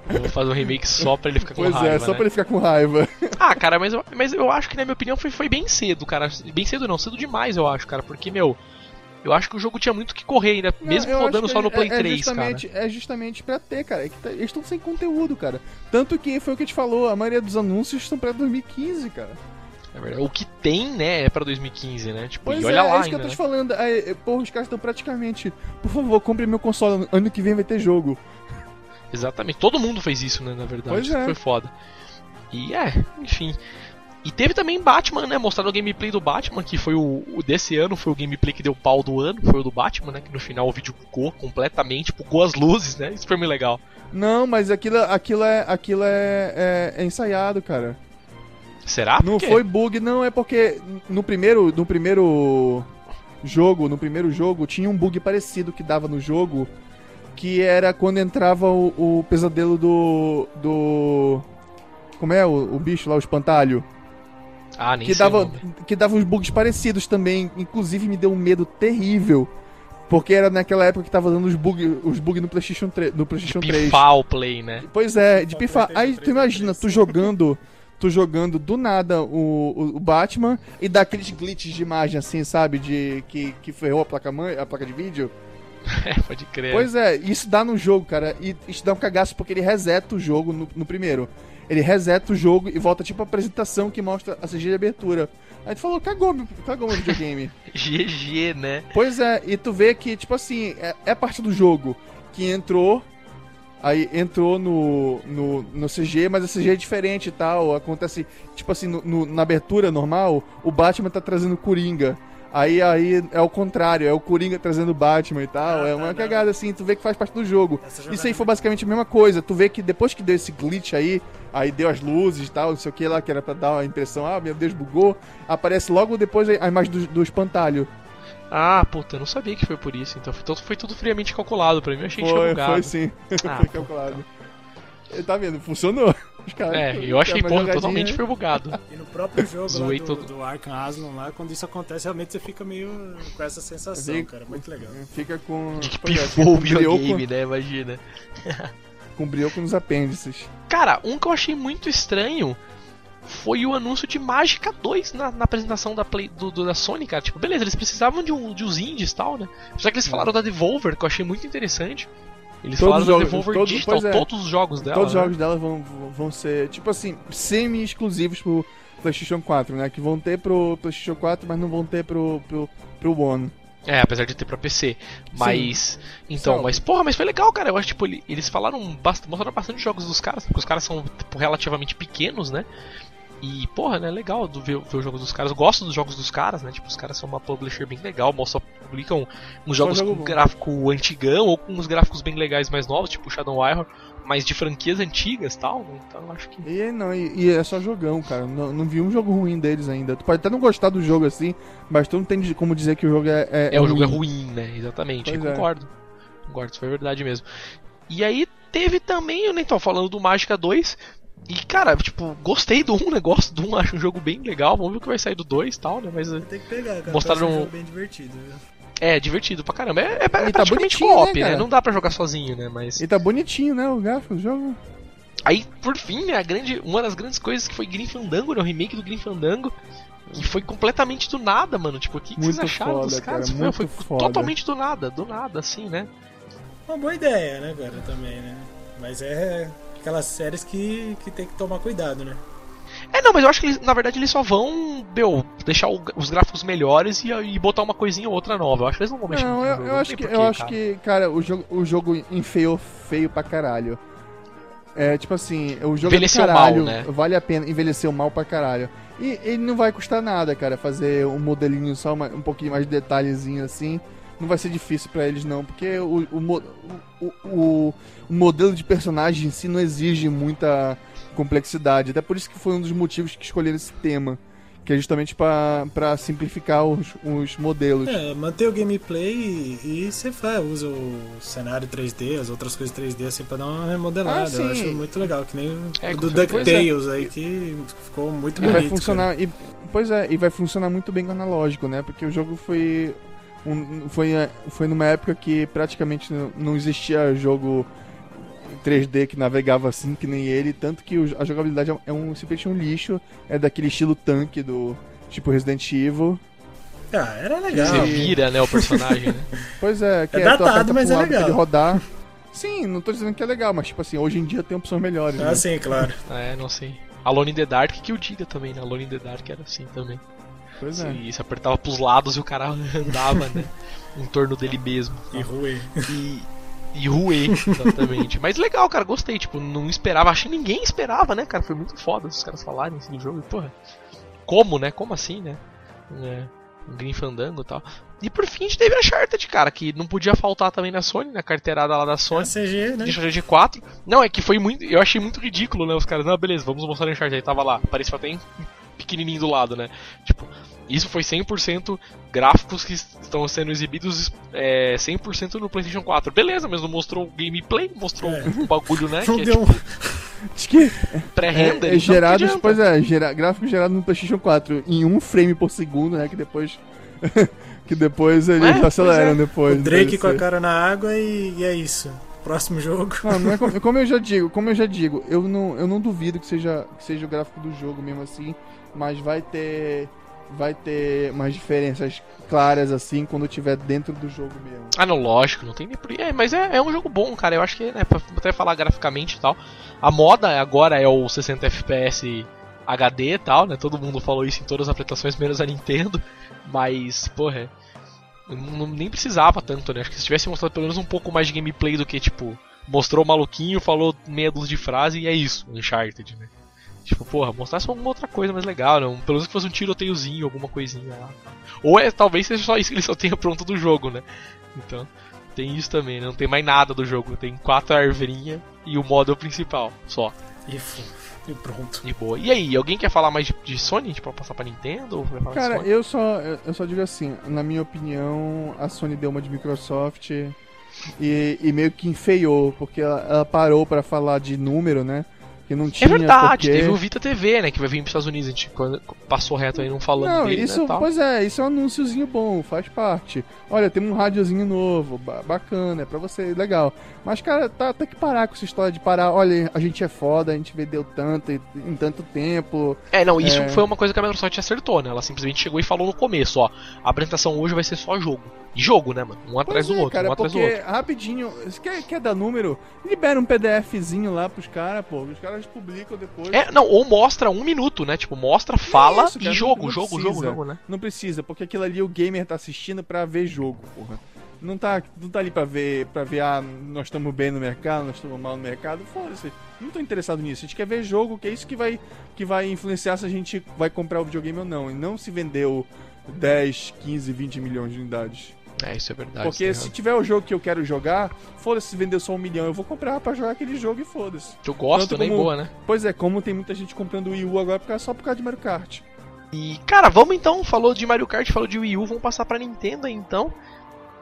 Vou fazer um remake só pra ele ficar com pois raiva, é, só né? pra ele ficar com raiva. Ah, cara, mas eu, mas eu acho que, na minha opinião, foi, foi bem cedo, cara. Bem cedo não, cedo demais, eu acho, cara. Porque, meu, eu acho que o jogo tinha muito que correr ainda, Não, mesmo rodando só no Play é, é 3, cara. justamente, É justamente pra ter, cara. É que tá- eles estão sem conteúdo, cara. Tanto que foi o que a gente falou, a maioria dos anúncios estão pra 2015, cara. É. O que tem, né, é pra 2015, né? Tipo, Pois e olha é, lá é isso que eu ainda, tô né? te falando. É, porra, os caras estão praticamente. Por favor, compre meu console. Ano que vem vai ter jogo. Exatamente. Todo mundo fez isso, né, na verdade. Pois Isso é. foi foda. E é, enfim. E teve também Batman, né? Mostrando o gameplay do Batman, que foi o, o desse ano, foi o gameplay que deu pau do ano, foi o do Batman, né? Que no final o vídeo bugou completamente, bugou as luzes, né? Isso foi muito legal. Não, mas aquilo, aquilo, é, aquilo é, é, é ensaiado, cara. Será? Não foi bug, não, é porque no primeiro, no primeiro jogo, no primeiro jogo, tinha um bug parecido que dava no jogo, que era quando entrava o, o pesadelo do. do. Como é o, o bicho lá, o espantalho? Ah, nem Que dava, que dava uns bugs parecidos também. Inclusive me deu um medo terrível. Porque era naquela época que tava dando os bugs os bug no PlayStation 3. No PlayStation 3. Pifar o play, né? Pois é, de pifar. Aí tu 3, imagina, tu jogando. Tu jogando do nada o, o, Batman e dá aqueles glitches de imagem assim, sabe? De que, que ferrou a placa, mãe, a placa de vídeo. É, pode crer. Pois é, isso dá no jogo, cara. E isso dá um cagaço porque ele reseta o jogo no, no primeiro. Ele reseta o jogo e volta tipo a apresentação que mostra a CG de abertura. Aí tu falou, cagou, cagou meu videogame. GG, né? Pois é, e tu vê que, tipo assim, é, é parte do jogo que entrou, aí entrou no, no, no CG, mas a CG é diferente e tal. Acontece, tipo assim, no- no- na abertura normal, o Batman tá trazendo o Coringa. Aí, aí é o contrário, é o Coringa trazendo o Batman e tal. Ah, é uma tá, cagada assim, tu vê que faz parte do jogo. Isso aí foi basicamente a mesma coisa. Tu vê que depois que deu esse glitch aí, aí deu as luzes e tal, não sei o que lá, que era pra dar a impressão, ah, meu Deus, bugou. Aparece logo depois a imagem do, do espantalho. Ah, puta, eu não sabia que foi por isso. Então foi, todo- foi tudo friamente calculado pra mim. Eu achei que tinha Foi, bugado. foi sim. Ah, foi calculado. Tá vendo? Funcionou. Os caras- É, eu achei, porra, jogadinha- totalmente foi bugado. E no próprio jogo Zoei do, todo. do Arkham Asylum lá, quando isso acontece, realmente você fica meio com essa sensação, Fica- cara. Muito legal. Fica com. De que é, pifou o videogame, né? Imagina. Com brioco nos apêndices. Cara, um que eu achei muito estranho foi o anúncio de Mágica 2 na, na apresentação da, Play, do, do- da Sony, cara. Tipo, beleza, eles precisavam de, um, de uns indies e tal, né? Já que eles falaram da Devolver, que eu achei muito interessante. Eles Todos falaram os da jogos- Devolver todos- Digital, é. todos os jogos dela. Todos os né? jogos dela vão, vão ser, tipo assim, semi-exclusivos pro PlayStation 4, né? Que vão ter pro PlayStation 4, mas não vão ter pro, pro, pro One. É, apesar de ter pra PC. Mas. Então, Só- mas porra, mas foi legal, cara. Eu acho tipo, ele- eles falaram bast mostraram bastante jogos dos caras, porque os caras são tipo, relativamente pequenos, né? E, porra, né, legal do ver, ver os jogos dos caras. Eu gosto dos jogos dos caras, né? Tipo, os caras são uma publisher bem legal, mostram, publicam uns jogos jogo com bom. gráfico antigão ou com uns gráficos bem legais mais novos, tipo Shadow Warrior, mas de franquias antigas e tal. né? Então acho que. E não, e, e é só jogão, cara. Não, não vi um jogo ruim deles ainda. Tu pode até não gostar do jogo assim, mas tu não tem como dizer que o jogo é. É, É, o jogo é ruim, né? Exatamente, é. concordo. Concordo, isso foi verdade mesmo. E aí teve também, eu nem tô falando do Mágica 2. E cara, tipo, gostei do 1, né? Gosto do 1, acho um jogo bem legal. Vamos ver o que vai sair do 2 e tal, né? Mas é, Tem que pegar, cara. Mostraram um um- jogo bem divertido, viu? é divertido pra caramba. É, é, é tá praticamente bonitinho, co-op, né, né? cara? Não dá pra jogar sozinho, né? Mas. E tá bonitinho, né? O gráfico do jogo. Aí, por fim, né, a grande, uma das grandes coisas que foi Grim Fandango, né, o remake do Grim Fandango, que foi completamente do nada, mano. Tipo, o que, que vocês acharam foda, dos cara, caras? Foi- muito foi foda. totalmente do nada, do nada, assim, né? Uma boa ideia, né, cara, também, né? Mas é aquelas séries que, que tem que tomar cuidado, né? É, não, mas eu acho que eles, na verdade eles só vão, meu, deixar o- os gráficos melhores e, e botar uma coisinha ou outra nova. Eu acho que eles não vão mexer Não, eu, jogo, eu não acho que, porquê, eu acho cara. que, cara, o jogo, o jogo enfeiou feio pra caralho. É, tipo assim, o jogo Envelheceu é caralho, mal, né? vale a pena, envelheceu mal pra caralho. E ele não vai custar nada, cara, fazer um modelinho só, uma- um pouquinho mais de detalhezinho assim. Não vai ser difícil pra eles não, porque o, o, o, o- o modelo de personagem em si não exige muita complexidade. Até por isso que foi um dos motivos que escolheram esse tema. Que é justamente pra simplificar os, os modelos. É, manter o gameplay e, e você faz, usa o cenário 3D, as outras coisas 3D assim pra dar uma remodelada. Ah, sim. eu acho muito legal, que nem o É, do com certeza. DuckTales aí, que ficou muito E bonito. vai funcionar. E, pois é, e vai funcionar muito bem com o analógico, né? Porque o jogo foi. Um, foi, é, foi numa época que praticamente não- existia jogo 3D que navegava assim que nem ele, tanto que a jogabilidade é um, é um simplesmente um lixo, é daquele estilo tanque do tipo Resident Evil. Ah, era legal. Você vira, né, o personagem, né? Pois é, que É tu datado, mas um é legal. ele rodar. Sim, não tô dizendo que é legal, mas tipo assim, hoje em dia tem opções melhores. Ah, né? sim, claro. É, não sei. Alone in the Dark que eu diga também, né? Alone in the Dark era assim também. Pois é. E se apertava pros lados e o cara andava, né? em torno dele mesmo. E ruim. E. E ruê, exatamente. Mas legal, cara, gostei. Tipo, não esperava. Acho que ninguém esperava, né, cara? Foi muito foda os caras falarem assim do jogo. E, porra, como, né? Como assim, né? É, um Grim Fandango e tal. E por fim a gente teve a Uncharted, cara, que não podia faltar também na Sony, na carteirada lá da Sony. CG, né? De Uncharted 4. Não, é que foi muito. Eu achei muito ridículo, né? Os caras, não, beleza, vamos mostrar o Uncharted. Aí tava lá, apareceu até pequenininho do lado, né? Tipo, isso foi 100% gráficos que estão sendo exibidos é, 100% no PlayStation 4. Beleza, mas não mostrou gameplay, mostrou É. um bagulho, né? Não Que é deu um- tipo Acho que pré-render. É, é gerados, pois é, gera, gráfico gerado no PlayStation 4 em um frame por segundo, né? Que depois. que depois eles É, aceleram é. depois. O Drake com a cara na água e, e é isso. Próximo jogo. Não, não é como, como eu já digo, como eu já digo, eu não, eu não duvido que seja, que seja o gráfico do jogo mesmo assim, mas vai ter. Vai ter umas diferenças claras assim quando tiver dentro do jogo mesmo. Ah, não, lógico, não tem nem por É, mas é, é um jogo bom, cara. Eu acho que, né, pra até falar graficamente e tal. A moda agora é o 60 FPS HD e tal, né? Todo mundo falou isso em todas as apresentações, menos a Nintendo. Mas, porra, eu não, nem precisava tanto, né? Acho que se tivesse mostrado pelo menos um pouco mais de gameplay do que, tipo, mostrou o maluquinho, falou meia dúzia de frase e é isso, Uncharted, né? Tipo, porra, mostrasse alguma outra coisa mais legal, né? Um- Pelo menos que fosse um tiroteiozinho, alguma coisinha lá. Ou é, talvez seja só isso que ele só tenha pronto do jogo, né? Então, tem isso também, né? Não tem mais nada do jogo. Tem quatro arvrinhas e o modo principal, só. E, e pronto. De boa. E aí, alguém quer falar mais de, de Sony? Tipo, passar pra Nintendo? Cara, Sony? eu só, eu só digo assim, na minha opinião, a Sony deu uma de Microsoft e, e meio que enfeiou, porque ela, ela parou pra falar de número, né? Que não tinha. É verdade, porque... teve o Vita TV, né? Que vai vir pros Estados Unidos, a gente passou reto aí não falando Não, dele, isso, né, pois é, isso é um anúnciozinho bom, faz parte. Olha, tem um rádiozinho novo, ba- bacana, é pra você, legal. Mas, cara, tá, tem que parar com essa história de parar. Olha, a gente é foda, a gente vendeu tanto em, em tanto tempo. É, não, isso É. foi uma coisa que a Microsoft acertou, né? Ela simplesmente chegou e falou no começo, ó, a apresentação hoje vai ser só jogo. Jogo, né, mano? Um atrás Pois do é, outro, cara, um atrás do porque outro. rapidinho, você quer, quer dar número? Libera um PDFzinho lá pros caras, pô. Os caras publicam depois. É, não, ou mostra um minuto, né? Tipo, mostra, fala isso, cara, e jogo, não jogo, precisa. jogo, jogo, né? Não precisa, porque aquilo ali o gamer tá assistindo pra ver jogo, porra. Não tá, não tá ali pra ver, pra ver, ah, nós estamos bem no mercado, nós estamos mal no mercado. Foda-se. Não tô interessado nisso. A gente quer ver jogo, que é isso que vai, que vai influenciar se a gente vai comprar o videogame ou não. E não se vendeu 10, 15, 20 milhões de unidades. É, isso é verdade. Porque se tem tiver o jogo que eu quero jogar, foda-se se vendeu só um milhão, eu vou comprar pra jogar aquele jogo e foda-se. gosto, tanto nem como- boa, né? Pois é, como tem muita gente comprando o Wii U agora só por causa de Mario Kart. E, cara, vamos então, falou de Mario Kart, falou de Wii U, vamos passar pra Nintendo aí, então.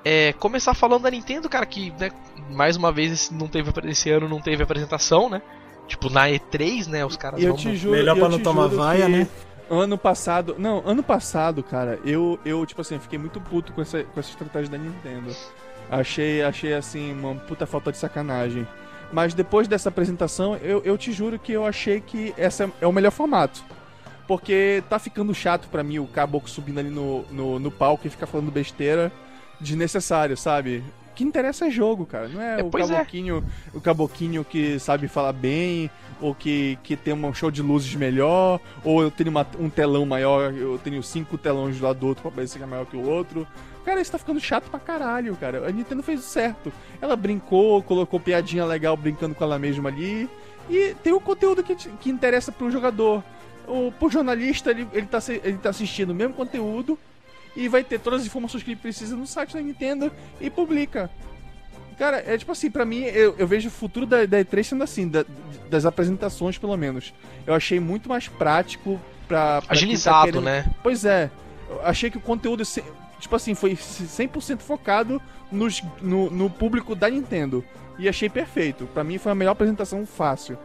É, começar falando da Nintendo, cara, que, né, mais uma vez esse, não teve, esse ano não teve apresentação, né? Tipo, na E3, né, os caras E eu vão... te juro, Melhor eu pra não tomar vaia, que né? Ano passado, não, ano passado, cara, eu, eu tipo assim, fiquei muito puto com essa, com essa estratégia da Nintendo. Achei, achei assim, uma puta falta de sacanagem. Mas depois dessa apresentação, eu, eu te juro que eu achei que essa é o melhor formato. Porque tá ficando chato pra mim o caboclo subindo ali no, no, no palco e ficar falando besteira desnecessário, sabe? O que interessa é jogo, cara. Não é, É, o é. caboquinho, o caboquinho que sabe falar bem, ou que, que tem um show de luzes melhor, ou eu tenho uma- um telão maior, eu tenho cinco telões do lado do outro pra parecer que é maior que o outro. Cara, isso tá ficando chato pra caralho, cara. A Nintendo fez o certo. Ela brincou, colocou piadinha legal brincando com ela mesma ali. E tem o conteúdo que, que interessa pro jogador. O, pro jornalista, ele, ele, tá, ele tá assistindo o mesmo conteúdo e vai ter todas as informações que ele precisa no site da Nintendo e publica. Cara, é tipo assim, pra mim, eu, eu vejo o futuro da, da E3 sendo assim, da- das apresentações pelo menos. Eu achei muito mais prático pra. pra tá Agilizado, querendo- né? Pois é, eu achei que o conteúdo, tipo assim, foi 100% focado nos, no, no público da Nintendo. E achei perfeito. Pra mim foi a melhor apresentação fácil.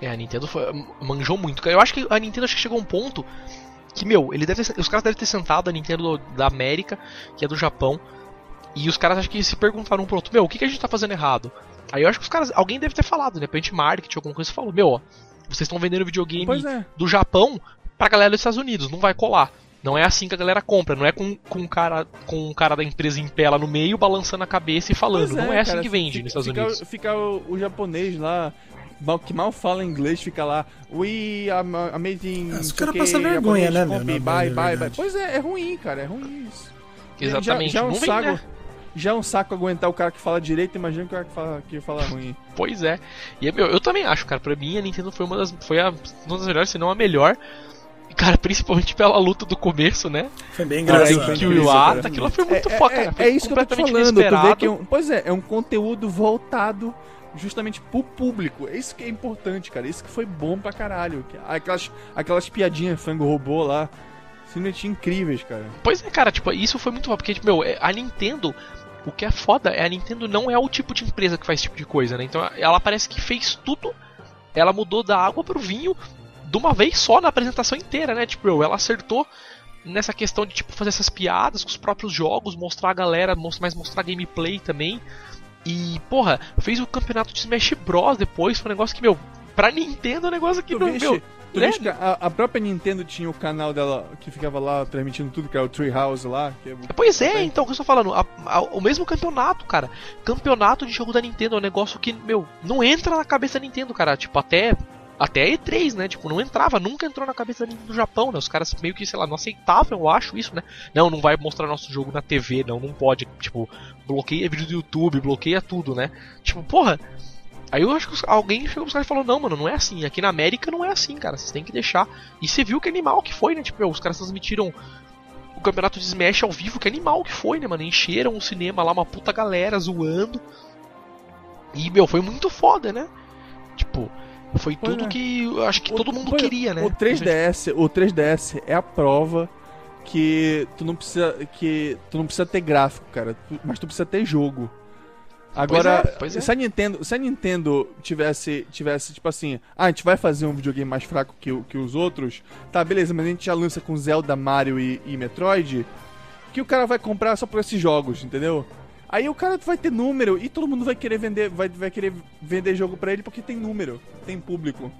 É, a Nintendo foi- manjou muito. Eu acho que a Nintendo acho que chegou a um ponto que, meu, ele deve ter- os caras devem ter sentado a Nintendo da América, que é do Japão, e os caras acho que se perguntaram um pro outro, meu, o que, que a gente tá fazendo errado? Aí eu acho que os caras, alguém deve ter falado, né, de repente marketing, alguma coisa, falou, meu, ó, vocês estão vendendo videogame é. do Japão pra galera dos Estados Unidos, não vai colar. Não é assim que a galera compra, não é com, com, um, cara, com um cara da empresa em pé lá no meio, balançando a cabeça e falando. Pois não é assim cara, que vende fica- nos Estados fica, Unidos. Fica o, o japonês lá, mal- que mal fala inglês, fica lá. We are amazing. Ah, os não sei cara o quê, passa vergonha, né, meu, na Bye, bye, bye. Pois é, é ruim, cara, é ruim isso. Exatamente. Já, já é um não vem, saco, né? já é um saco aguentar o cara que fala direito, imagina o cara que fala, que fala ruim. Pois é. E é, meu, eu também acho, cara. Pra mim, a Nintendo foi uma das, foi a, uma das melhores, se não a melhor. Cara, principalmente pela luta do começo, né? Foi bem engraçado. que o. Iwata, aquilo foi muito é, foda, é, cara. Foi é isso que eu tô falando. Tu vê que é um, pois é, é um conteúdo voltado justamente pro público. É isso que é importante, cara. Isso que foi bom pra caralho. Que- Aquelas, aquelas piadinhas frango robô lá. Simplesmente incríveis, cara. Pois é, cara, tipo, isso foi muito foda, porque, tipo, meu, é- a Nintendo, o que é foda é a Nintendo não é o tipo de empresa que faz esse tipo de coisa, né? Então ela parece que fez tudo, ela mudou da água pro vinho de uma vez só na apresentação inteira, né? Tipo, ela acertou nessa questão de, tipo, fazer essas piadas com os próprios jogos, mostrar a galera, mas mostrar gameplay também. E, porra, fez o campeonato de Smash Bros. depois, foi um negócio que, meu, pra Nintendo é um negócio que Tu viste, meu, tu né? a, a própria Nintendo tinha o canal dela que ficava lá transmitindo tudo, que é o Treehouse lá. Que é, Pois é, então, o que eu tô falando, a- a- o mesmo campeonato, cara. Campeonato de jogo da Nintendo é um negócio que, meu, não entra na cabeça da Nintendo, cara. Tipo, até. Até a E3, né? Tipo, não entrava, nunca entrou na cabeça do Japão, né? Os caras meio que, sei lá, não aceitavam, eu acho, isso, né? Não, não vai mostrar nosso jogo na TV, não, não pode. Tipo, bloqueia vídeo do YouTube, bloqueia tudo, né? Tipo, porra. Aí eu acho que alguém chegou pros caras e falou: Não, mano, não é assim. Aqui na América não é assim, cara. Vocês têm que deixar. E você viu que animal que foi, né? Tipo, os caras transmitiram o campeonato de Smash ao vivo, que animal que foi, né, mano? Encheram o cinema lá, uma puta galera zoando. E, meu, foi muito foda, né? Tipo, foi Pois tudo é. que eu acho que O- todo mundo pois- queria, né? O 3DS, o 3DS é a prova que tu não precisa que tu não precisa ter gráfico, cara, mas tu precisa ter jogo. Agora, Pois é, pois é. se a Nintendo, se a Nintendo tivesse, tivesse tipo assim, ah, a gente vai fazer um videogame mais fraco que, que os outros, tá, beleza, mas a gente já lança com Zelda, Mario e, e Metroid, que o cara vai comprar só por esses jogos, entendeu? Aí o cara vai ter número e todo mundo vai querer vender, vai, vai querer vender jogo pra ele porque tem número, tem público.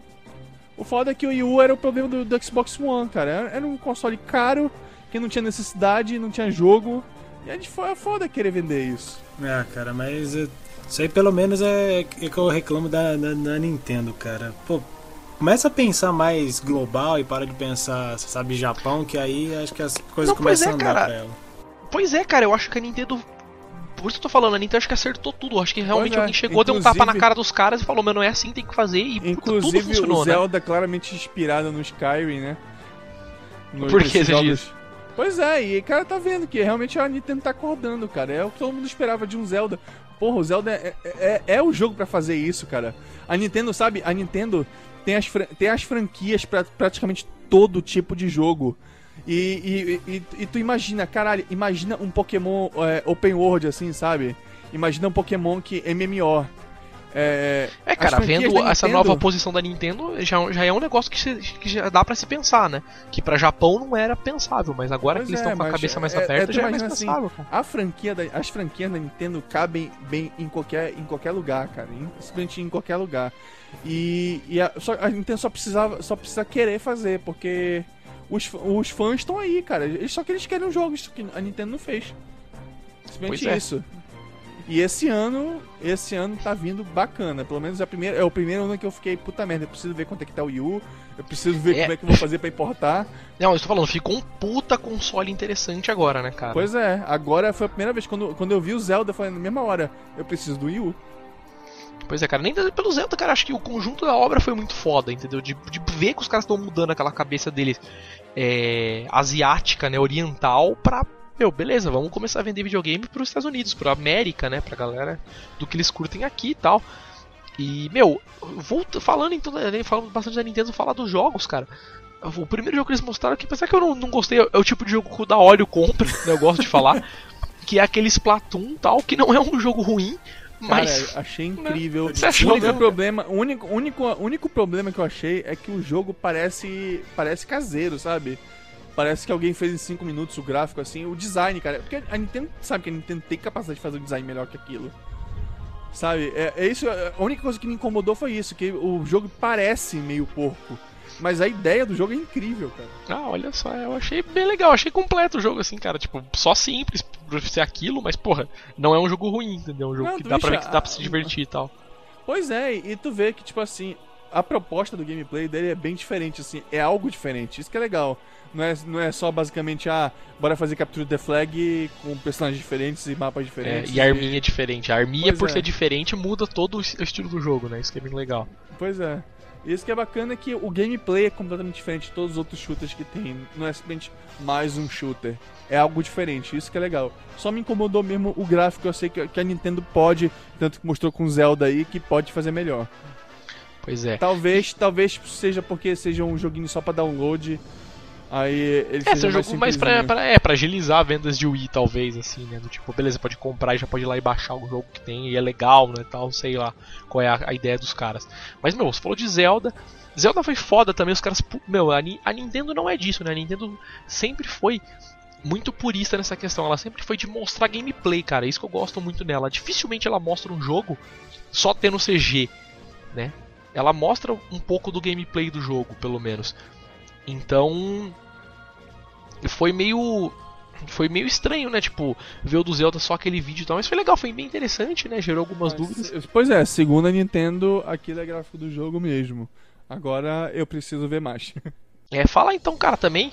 O foda é que o Wii U era o problema do, do Xbox One, cara. Era, era um console caro, que não tinha necessidade, não tinha jogo. E a gente foi é foda querer vender isso. É, cara, mas isso aí pelo menos é, é que eu reclamo da, da, da Nintendo, cara. Pô, começa a pensar mais global e para de pensar, sabe, Japão, que aí acho que as coisas Não, começam é, a andar cara. pra ela. Pois é, cara, eu acho que a Nintendo. Por isso que eu tô falando, a Nintendo acho que acertou tudo. Acho que realmente é, alguém chegou, deu um tapa na inclusive- cara dos caras e falou, mas não é assim, tem que fazer. E puta, tudo Inclusive funcionou, o né? Zelda claramente inspirado no Skyrim, né? No- Por que você diz? Pois é, e cara tá vendo que realmente a Nintendo tá acordando, cara. É o que todo mundo esperava de um Zelda. Porra, o Zelda é, é, é o jogo pra fazer isso, cara. A Nintendo, sabe? A Nintendo tem as, tem as franquias pra praticamente todo tipo de jogo. E, e, e, e tu imagina, caralho, imagina um Pokémon é, open world assim, sabe? Imagina um Pokémon que MMO. É, É, cara, vendo da essa Nintendo- nova posição da Nintendo, já, já é um negócio que, se- que já dá pra se pensar, né? Que pra Japão não era pensável, mas agora Pois que eles é, estão com a cabeça mais é- é, aberta, já é mais assim, pensável, cara. A franquia da- as franquias da Nintendo cabem bem em qualquer, em qualquer lugar, cara. Em- Simplesmente em qualquer lugar. E, e a, só, a Nintendo só, precisava, só precisa querer fazer, porque os, os fãs estão aí, cara. Eles só que eles querem um jogo, isso que a Nintendo não fez. Simplesmente Pois é. isso. E esse ano, esse ano tá vindo bacana. Pelo menos é, a primeira, é o primeiro ano que eu fiquei, puta merda, eu preciso ver quanto é que tá o Wii U, eu preciso ver É. como é que eu vou fazer pra importar. Não, eu tô falando, ficou um puta console interessante agora, né, cara? Pois é, agora foi a primeira vez quando, quando eu vi o Zelda, eu falei na mesma hora, eu preciso do Wii U. Pois é, cara, nem pelo Zelda, cara, acho que o conjunto da obra foi muito foda, entendeu? De, de ver que os caras estão mudando aquela cabeça deles é, asiática, né, oriental, pra, meu, beleza, vamos começar a vender videogame pros Estados Unidos, pra América, né, pra galera do que eles curtem aqui e tal. E, meu, volta, falando então, falando bastante da Nintendo, falar dos jogos, cara. O primeiro jogo que eles mostraram aqui, apesar que eu não, não gostei, é o tipo de jogo que o da óleo compra, né, eu gosto de falar, que é aquele Splatoon tal, que não é um jogo ruim, mas... Cara, achei incrível. Você o achou único mesmo? problema, o único, único, único problema que eu achei é que o jogo parece parece caseiro, sabe? Parece que alguém fez em 5 minutos o gráfico assim, o design, cara. Porque a Nintendo sabe que a Nintendo tem capacidade de fazer um design melhor que aquilo. Sabe? É, é isso, a única coisa que me incomodou foi isso, que o jogo parece meio porco. Mas a ideia do jogo é incrível, cara. Ah, olha só, eu achei bem legal, achei completo o jogo, assim, cara. Tipo, só simples por ser aquilo, mas, porra, não é um jogo ruim, entendeu? É um jogo Não, que dá pra bicho, ver que dá pra se divertir e tal. Pois é, e tu vê que, tipo assim, a proposta do gameplay dele é bem diferente, assim, é algo diferente, isso que é legal. Não é, não é só basicamente, ah, bora fazer captura the flag com personagens diferentes e mapas É, diferentes. e a arminha é diferente. A arminha, Pois por é. ser diferente, muda todo o estilo do jogo, né? Isso que é bem legal. Pois é. Isso que é bacana é que o gameplay é completamente diferente de todos os outros shooters que tem. Não é simplesmente mais um shooter. É algo diferente, isso que é legal. Só me incomodou mesmo o gráfico, eu sei que, que a Nintendo pode, tanto que mostrou com Zelda aí, que pode fazer melhor. Pois é. Talvez, talvez seja porque seja um joguinho só pra download. Aí ele É, seja jogo mais pra, pra- é, pra agilizar vendas de Wii, talvez, assim, né? Do tipo, beleza, pode comprar e já pode ir lá e baixar o jogo que tem, e é legal, né? Tal, sei lá qual é a, a ideia dos caras. Mas, meu, você falou de Zelda. Zelda foi foda também, os caras. Meu, a, a Nintendo não é disso, né? A Nintendo sempre foi muito purista nessa questão. Ela sempre foi de mostrar gameplay, cara. É isso que eu gosto muito nela. Dificilmente ela mostra um jogo só tendo CG, né? Ela mostra um pouco do gameplay do jogo, pelo menos. Então, foi meio foi meio estranho, né? Tipo, ver o do Zelda só aquele vídeo e tal, mas foi legal, foi bem interessante, né? Gerou algumas dúvidas. Mas, Pois é, segundo a Nintendo, aquilo é gráfico do jogo mesmo. Agora eu preciso ver mais. É, fala então, cara, também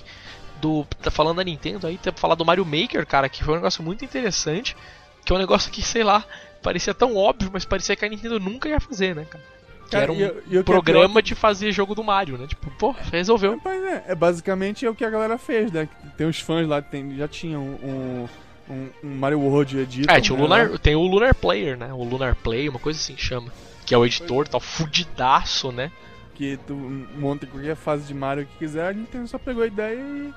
do tá falando da Nintendo aí, pra falar do Mario Maker, cara, que foi um negócio muito interessante, que é um negócio que, sei lá, parecia tão óbvio, mas parecia que a Nintendo nunca ia fazer, né, cara? Que Cara, era um o é programa de fazer jogo do Mario, né? Tipo, pô, resolveu. Pois é, é basicamente é o que a galera fez, né? Tem uns fãs lá que tem, já tinham um, um, um Mario World Editor. É, tinha o né, Lunar, lá. tem o Lunar Player, né? O Lunar Play, uma coisa assim que chama. Que é o editor, tal, fudidaço, né? Que tu monta em qualquer fase de Mario que quiser, a Nintendo só pegou a ideia e,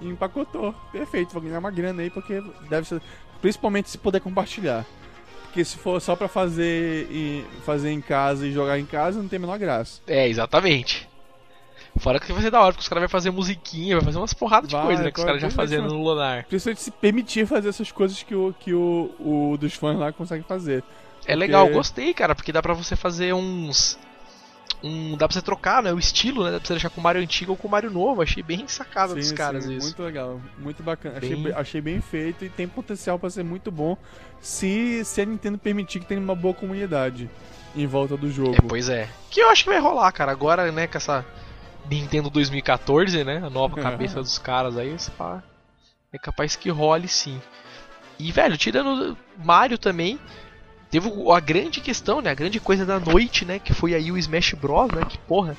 e empacotou. Perfeito, vou ganhar uma grana aí porque deve ser. Principalmente se puder compartilhar. Porque se for só pra fazer, e, fazer em casa e jogar em casa, não tem a menor graça. É, exatamente. Fora que vai ser da hora, porque os caras vão fazer musiquinha, vai fazer umas porradas de Vai, coisa, né? Que os caras já vai, faziam vai. no Lunar. Principalmente se permitir fazer essas coisas que o, que o, o dos fãs lá consegue fazer. É legal, gostei, cara, porque dá pra você fazer uns. Um, dá pra você trocar, né? O estilo, né? Dá pra você deixar com o Mario antigo ou com o Mario novo. Achei bem sacada dos caras sim, isso. Muito legal, muito bacana. Achei, Bem- be- achei bem feito e tem potencial pra ser muito bom se, se a Nintendo permitir que tenha uma boa comunidade em volta do jogo. É, pois é. Que eu acho que vai rolar, cara. Agora, né, com essa Nintendo 2014, né? A nova cabeça dos caras aí, você fala. É capaz que role sim. E, velho, tirando Mario também, teve a grande questão, né? A grande coisa da noite, né? Que foi aí o Smash Bros, né? Que, porra,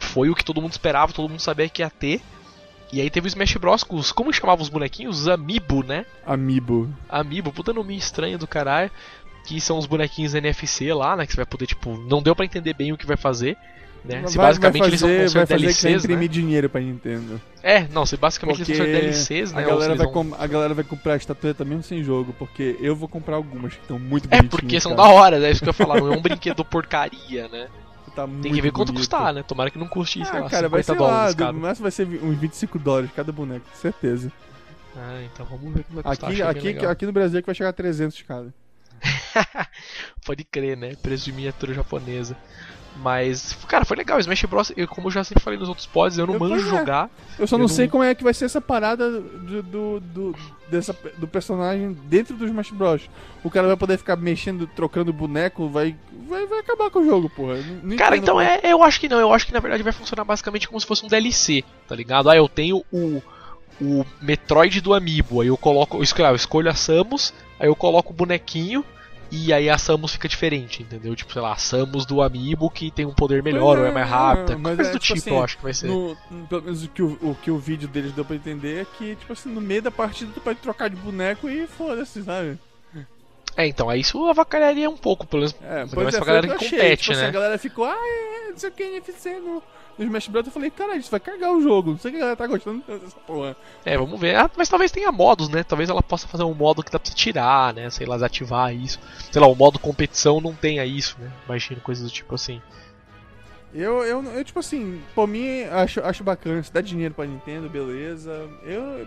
foi o que todo mundo esperava, todo mundo sabia que ia ter. E aí teve o Smash Bros com os. Como chamavam os bonequinhos? Os Amiibo, né? Amiibo. Amiibo, puta nome estranho do caralho. Que são os bonequinhos NFC lá, né? Que você vai poder, tipo, não deu pra entender bem o que vai fazer. Né? Se Vai- basicamente vai eles vão fazer, ser vai fazer que DLCs, né? imprimir dinheiro pra Nintendo. É, não, se basicamente Porque eles vão ser DLCs, né? a, galera vai vão- com- a galera vai comprar a estatueta mesmo sem jogo, porque eu vou comprar algumas que estão muito É, bonitinhas. porque são cara. da hora, é isso que eu ia falar, não é um brinquedo porcaria, né? Tá Tem que ver quanto bonito. custar, né? Tomara que não custe, sei Ah, lá, cara, vai 50 ser lá, dólares do cada. vai ser uns 25 dólares cada boneco, certeza. Ah, então vamos ver como vai custar. Aqui, achei bem aqui, legal. aqui no Brasil é que vai chegar a 300 cada. Pode crer, né? Preço de miniatura japonesa. Mas, cara, foi legal. Smash Bros. Eu, como eu já sempre falei nos outros pods, eu não Eu- manjo é. jogar. Eu só Eu não, não- sei como é que vai ser essa parada do, do, do, dessa, do personagem dentro do Smash Bros. O cara vai poder ficar mexendo, trocando boneco, vai, vai, vai acabar com o jogo, porra. Não- Cara, então como- é, eu acho que não. Eu acho que na verdade vai funcionar basicamente como se fosse um DLC, tá ligado? Ah, eu tenho o, o Metroid do Amiibo, aí eu coloco, eu escolho, eu escolho a Samus, aí eu coloco o bonequinho e aí a Samus fica diferente, entendeu? Tipo, sei lá, a Samus do Amiibo que tem um poder melhor Pois ou é, é mais rápida, mas coisa é, do tipo tipo, assim, eu acho que vai ser. No, pelo menos o que o, o que o vídeo deles deu pra entender é que, tipo assim, no meio da partida tu pode trocar de boneco e foda-se, sabe? É, então, aí isso avacalharia um pouco, pelo menos É, pois é, pra galera que achei. compete, tipo assim, né? a galera ficou, ah, é, não sei o que, NFC no, no Smash Bros. Eu falei, caralho, isso vai cagar o jogo. Não sei o que a galera tá gostando dessa porra. É, vamos ver. Ah, mas talvez tenha modos, né? Talvez ela possa fazer um modo que dá pra você tirar, né? Sei lá, desativar isso. Sei lá, o modo competição não tenha isso, né? Imagino coisas do tipo assim. Eu, eu, eu, tipo assim, por mim, acho, acho bacana. Se dá dinheiro pra Nintendo, beleza. Eu.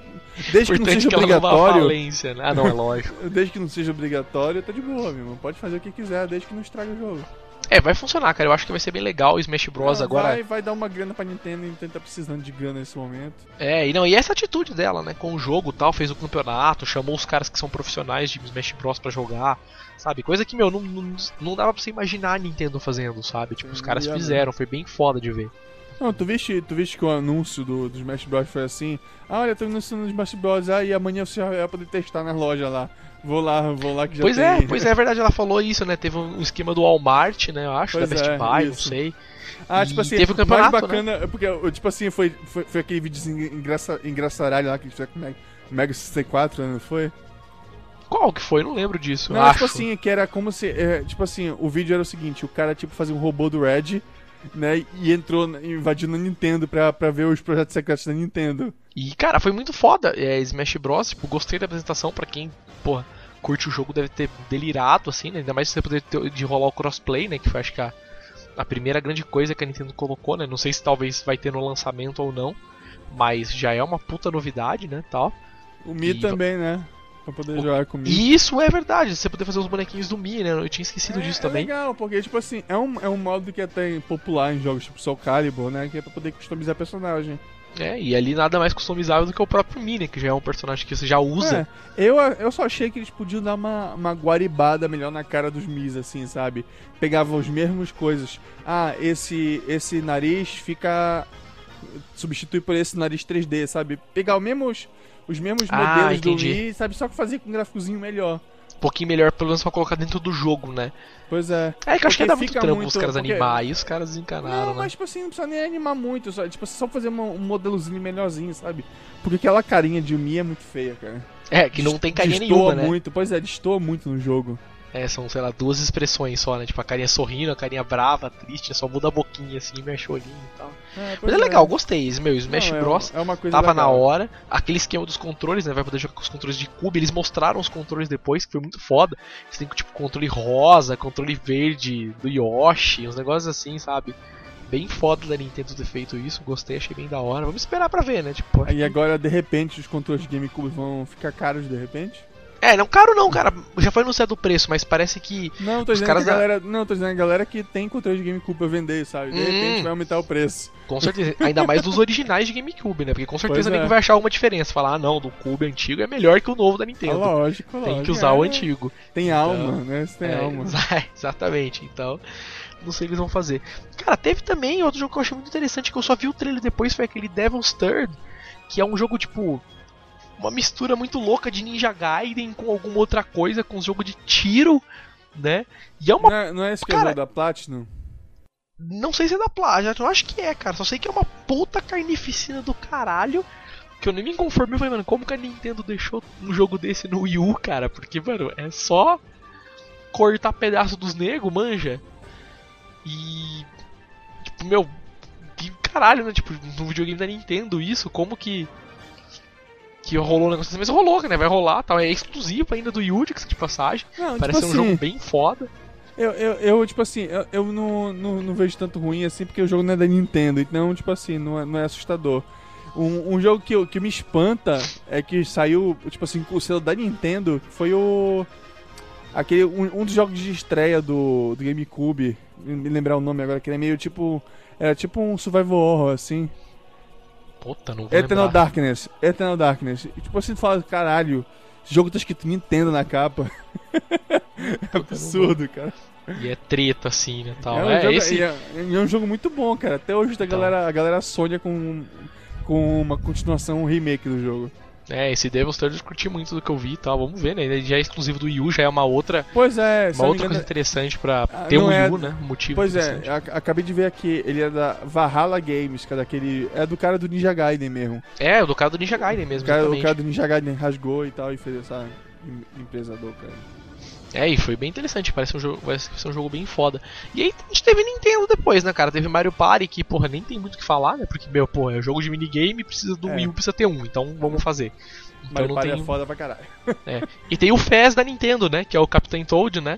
Desde que não seja que obrigatório. falência, né? Ah, não, é lógico. Desde que não seja obrigatório, tá de boa, meu irmão. Pode fazer o que quiser, desde que não estrague o jogo. É, vai funcionar, cara. Eu acho que vai ser bem legal o Smash Bros. Ah, agora. Vai, vai dar uma grana pra Nintendo e Nintendo tá precisando de grana nesse momento. É, e não, e essa atitude dela, né? Com o jogo e tal, fez o campeonato, chamou os caras que são profissionais de Smash Bros. pra jogar, sabe? Coisa que, meu, não, não, não dava pra você imaginar a Nintendo fazendo, sabe? Tipo, os caras fizeram, foi bem foda de ver. Não, tu viste, tu viste que o anúncio do, do Smash Bros foi assim? Ah, olha, tô anunciando o Smash Bros. Ah, e amanhã você já vai poder testar na loja lá. Vou lá, vou lá que já Pois tem. é, pois é, é verdade, ela falou isso, né? Teve um esquema do Walmart, né? Eu acho, Pois da Best é, Buy, não isso. sei. Ah, E tipo assim, teve o campeonato, mais bacana, é porque, tipo assim, foi, foi, foi aquele videozinho engraça, engraçaralho lá que a gente fez com o Mega, Mega 64, né, não foi? Qual que foi? Não lembro disso. Não, tipo assim, que era como se, é, tipo assim, o vídeo era o seguinte, o cara, tipo, fazia um robô do Red, né, e entrou, invadiu na Nintendo pra, pra ver os projetos secretos da Nintendo. E, cara, foi muito foda. É, Smash Bros. Tipo, gostei da apresentação pra quem, porra, curte o jogo, deve ter delirado, assim, né? Ainda mais se você poder ter, de rolar o crossplay, né? Que foi, acho que, a, a primeira grande coisa que a Nintendo colocou, né? Não sei se talvez vai ter no lançamento ou não. Mas já é uma puta novidade, né? Tal. O Mi E- também, né, pra poder O- jogar com o Mi. E isso é verdade, você poder fazer os bonequinhos do Mi, né? Eu tinha esquecido disso é, também. É legal, porque, tipo assim, é um, é um modo que é até popular em jogos tipo Soul Calibur, né? Que é pra poder customizar personagem. É, e ali nada mais customizável do que o próprio Mi, né? Que já é um personagem que você já usa. É, eu, eu só achei que eles podiam dar uma, uma guaribada melhor na cara dos Mis, assim, sabe? Pegavam as mesmas coisas. Ah, esse, esse nariz fica. Substitui por esse nariz 3D, sabe? Pegar os mesmos, os mesmos Ah, modelos do entendi. Mi, sabe? Só que fazer com um gráficozinho melhor. Um pouquinho melhor, pelo menos pra colocar dentro do jogo, né? Pois é. É que eu acho que dá muito trampo muito- os caras porque- animar e os caras desencanaram, Não, né? mas tipo assim, não precisa nem animar muito, só, tipo, só fazer uma- um modelozinho melhorzinho, sabe? Porque aquela carinha de Mi é muito feia, cara. É, que não tem carinha destoa nenhuma, né? muito, pois é, destoa muito no jogo. É, são, sei lá, duas expressões só, né? Tipo, a carinha sorrindo, a carinha brava, triste, só muda a boquinha assim, mexe o olhinho e tal. É, Mas pois é legal, gostei. Meu, Smash Não, é Bros. é uma tava na legal. hora. Aquele esquema dos controles, né? Vai poder jogar com os controles de cubo. Eles mostraram os controles depois, que foi muito foda. Você tem tipo controle rosa, controle verde do Yoshi, uns negócios assim, sabe? Bem foda da Nintendo ter feito isso. Gostei, achei bem da hora. Vamos esperar pra ver, né? Tipo, acho Aí agora, de repente, os controles de GameCube vão ficar caros de repente? É, não caro não, cara. Já foi anunciado o preço, mas parece que. Não, tô Os dizendo caras que galera. Não, tô dizendo a galera que tem controle de GameCube pra vender, sabe? De Hum. repente vai aumentar o preço. Com certeza. Ainda mais dos originais de GameCube, né? Porque com certeza Pois ninguém é. vai achar uma diferença. Falar, ah, não, do Cube antigo é melhor que o novo da Ah, Nintendo. lógico, Tem lógico. que usar o é. antigo. Tem alma, né? Isso tem É, alma. exa- Exatamente. Então, não sei o que eles vão fazer. Cara, teve também outro jogo que eu achei muito interessante, que eu só vi o trailer depois, foi aquele Devil's Third, que é um jogo tipo. Uma mistura muito louca de Ninja Gaiden com alguma outra coisa, com um jogo de tiro, né? E é uma. Não é, não é esse que é Cara- da Platinum? Não sei se é da Plaja, eu acho que é, cara. Só sei que é uma puta carnificina do caralho. Que eu nem me conformei, eu falei, mano, como que a Nintendo deixou um jogo desse no Wii U, cara? Porque, mano, é só cortar pedaço dos nego, manja. E. Tipo, meu. Que caralho, né? Tipo, no videogame da Nintendo isso, como que. Que rolou um negócio assim, mas rolou, né? Vai rolar tal. É exclusivo ainda do diga-se de passagem. Não, Parece tipo ser um assim, jogo bem foda. Eu, eu, eu, tipo assim, eu, eu não, não, não vejo tanto ruim assim porque o jogo não é da Nintendo, então, tipo assim, não é, não é assustador. Um, um jogo que, eu- que me espanta é que saiu, tipo assim, com o selo da Nintendo, foi o. Aquele, um, um dos jogos de estreia do, do GameCube, me lembrar o nome agora, que ele é meio tipo. Era tipo um survival horror, assim. Puta, não vou Eternal lembrar. Darkness. Eternal Darkness. E, tipo assim, tu fala, caralho, esse jogo tá escrito Nintendo na capa. é absurdo, cara. E é treta, assim, né? Tal. É um, É, jogo, esse... é, é um jogo muito bom, cara. Até hoje a Então. galera, a galera sonha com, com uma continuação, um remake do jogo. É, esse Devil's Third eu curti muito do que eu vi e tal. Vamos ver, né? Ele já é exclusivo do Wii U, já é uma outra, Pois é, uma outra coisa interessante pra Ah, ter um não é- U, né? Um motivo Pois é, acabei de ver aqui, ele é da Valhalla Games, que é daquele. É do cara do Ninja Gaiden mesmo. É, o do cara do Ninja Gaiden O mesmo, cara, o cara do Ninja Gaiden rasgou e tal e fez essa em- empresa do cara. É, e foi bem interessante, parece um jogo, vai ser um jogo bem foda. E aí a gente teve Nintendo depois, né, cara? Teve Mario Party, que, porra, nem tem muito o que falar, né? Porque, meu, porra, é um jogo de minigame, precisa do É. Wii U, precisa ter um, então vamos fazer. Então Mario Party tem... é foda pra caralho. E tem o Fez da Nintendo, né? Que é o Captain Toad, né?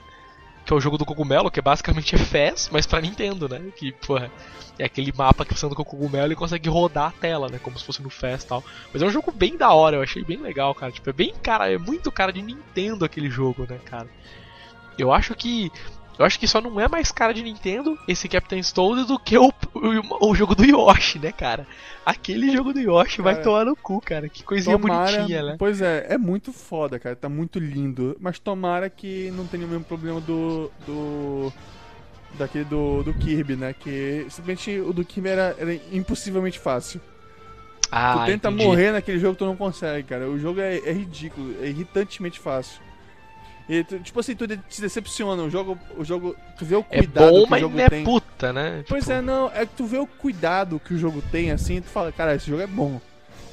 Que é o jogo do cogumelo, que é basicamente é Fez, mas pra Nintendo, né? Que, porra, é aquele mapa que você anda com o cogumelo e consegue rodar a tela, né? Como se fosse no Fez e tal. Mas é um jogo bem da hora, eu achei bem legal, cara. Tipo, é bem cara, é muito cara de Nintendo aquele jogo, né, cara? Eu acho que. Eu acho que só não é mais cara de Nintendo esse Captain Toad do que o, o, o jogo do Yoshi, né, cara? Aquele jogo do Yoshi vai Cara, tomar no cu, cara. Que coisinha bonitinha, né? Pois é, é muito foda, cara. Tá muito lindo. Mas tomara que não tenha o mesmo problema do. do. Daquele do, do Kirby, né? Que simplesmente o do Kirby era, era impossivelmente fácil. Ah, tu tenta entendi. morrer naquele jogo, tu não consegue, cara. O jogo é, é ridículo, é irritantemente fácil. E, tu- tipo assim, tu te decepciona. O jogo, o jogo. Tu vê o É cuidado bom, que o mas jogo não é tem. puta, né? Pois Tipo, é, não, é que tu vê o cuidado que o jogo tem, assim, tu fala, cara, esse jogo é bom.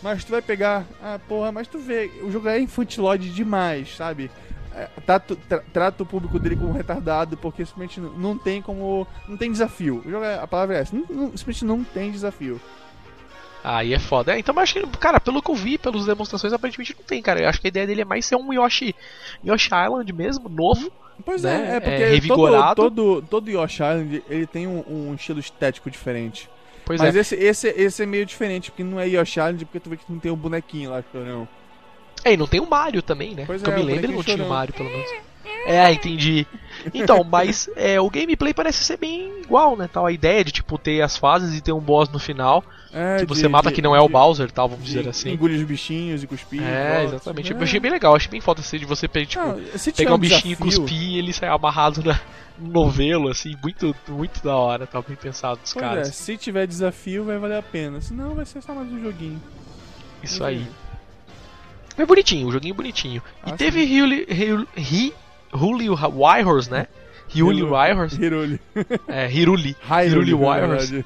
Mas tu vai pegar, ah, porra, mas tu vê, o jogo é infantilóide demais, sabe? É, trata, tra- trata o público dele como retardado, porque simplesmente não, não tem como. Não tem desafio. O jogo é, a palavra é essa, não, não- simplesmente não tem desafio. Aí é foda. É, então, mas acho que, cara, pelo que eu vi, pelas demonstrações, aparentemente não tem, cara. Eu acho que a ideia dele é mais ser um Yoshi, Yoshi Island mesmo, novo. Pois Né? é, é porque É, revigorado. todo, todo, todo Yoshi Island ele tem um, um estilo estético diferente. Pois Mas é. esse, esse, esse é meio diferente, porque não é Yoshi Island, porque tu vê que não tem o bonequinho lá, chorão. É, e não tem o Mario também, né? Pois que eu é, me o lembro, bonequinho não tinha o. Mario, pelo menos. É, entendi. Então, mas é, o gameplay parece ser bem igual, né? Tal, a ideia de, tipo, ter as fases e ter um boss no final. É, que de- você mata de- que não é o de- Bowser, tal, vamos de dizer assim. Engolir os bichinhos e cuspir. É, exatamente. É. Eu achei bem legal, achei bem foda assim, de você tipo, tiver pegar um um bichinho, desafio, cuspir e ele sair amarrado na, no novelo, assim, muito, muito da hora, tá bem pensado dos Pois caras. é, se tiver desafio, vai valer a pena. Senão vai ser só mais um joguinho. Isso aí. É bonitinho, o joguinho bonitinho. E Ah, teve Huli, Huli, Huli Warriors, né? Huli Warriors. Hiruli. É, Hiruli. Warriors. verdade.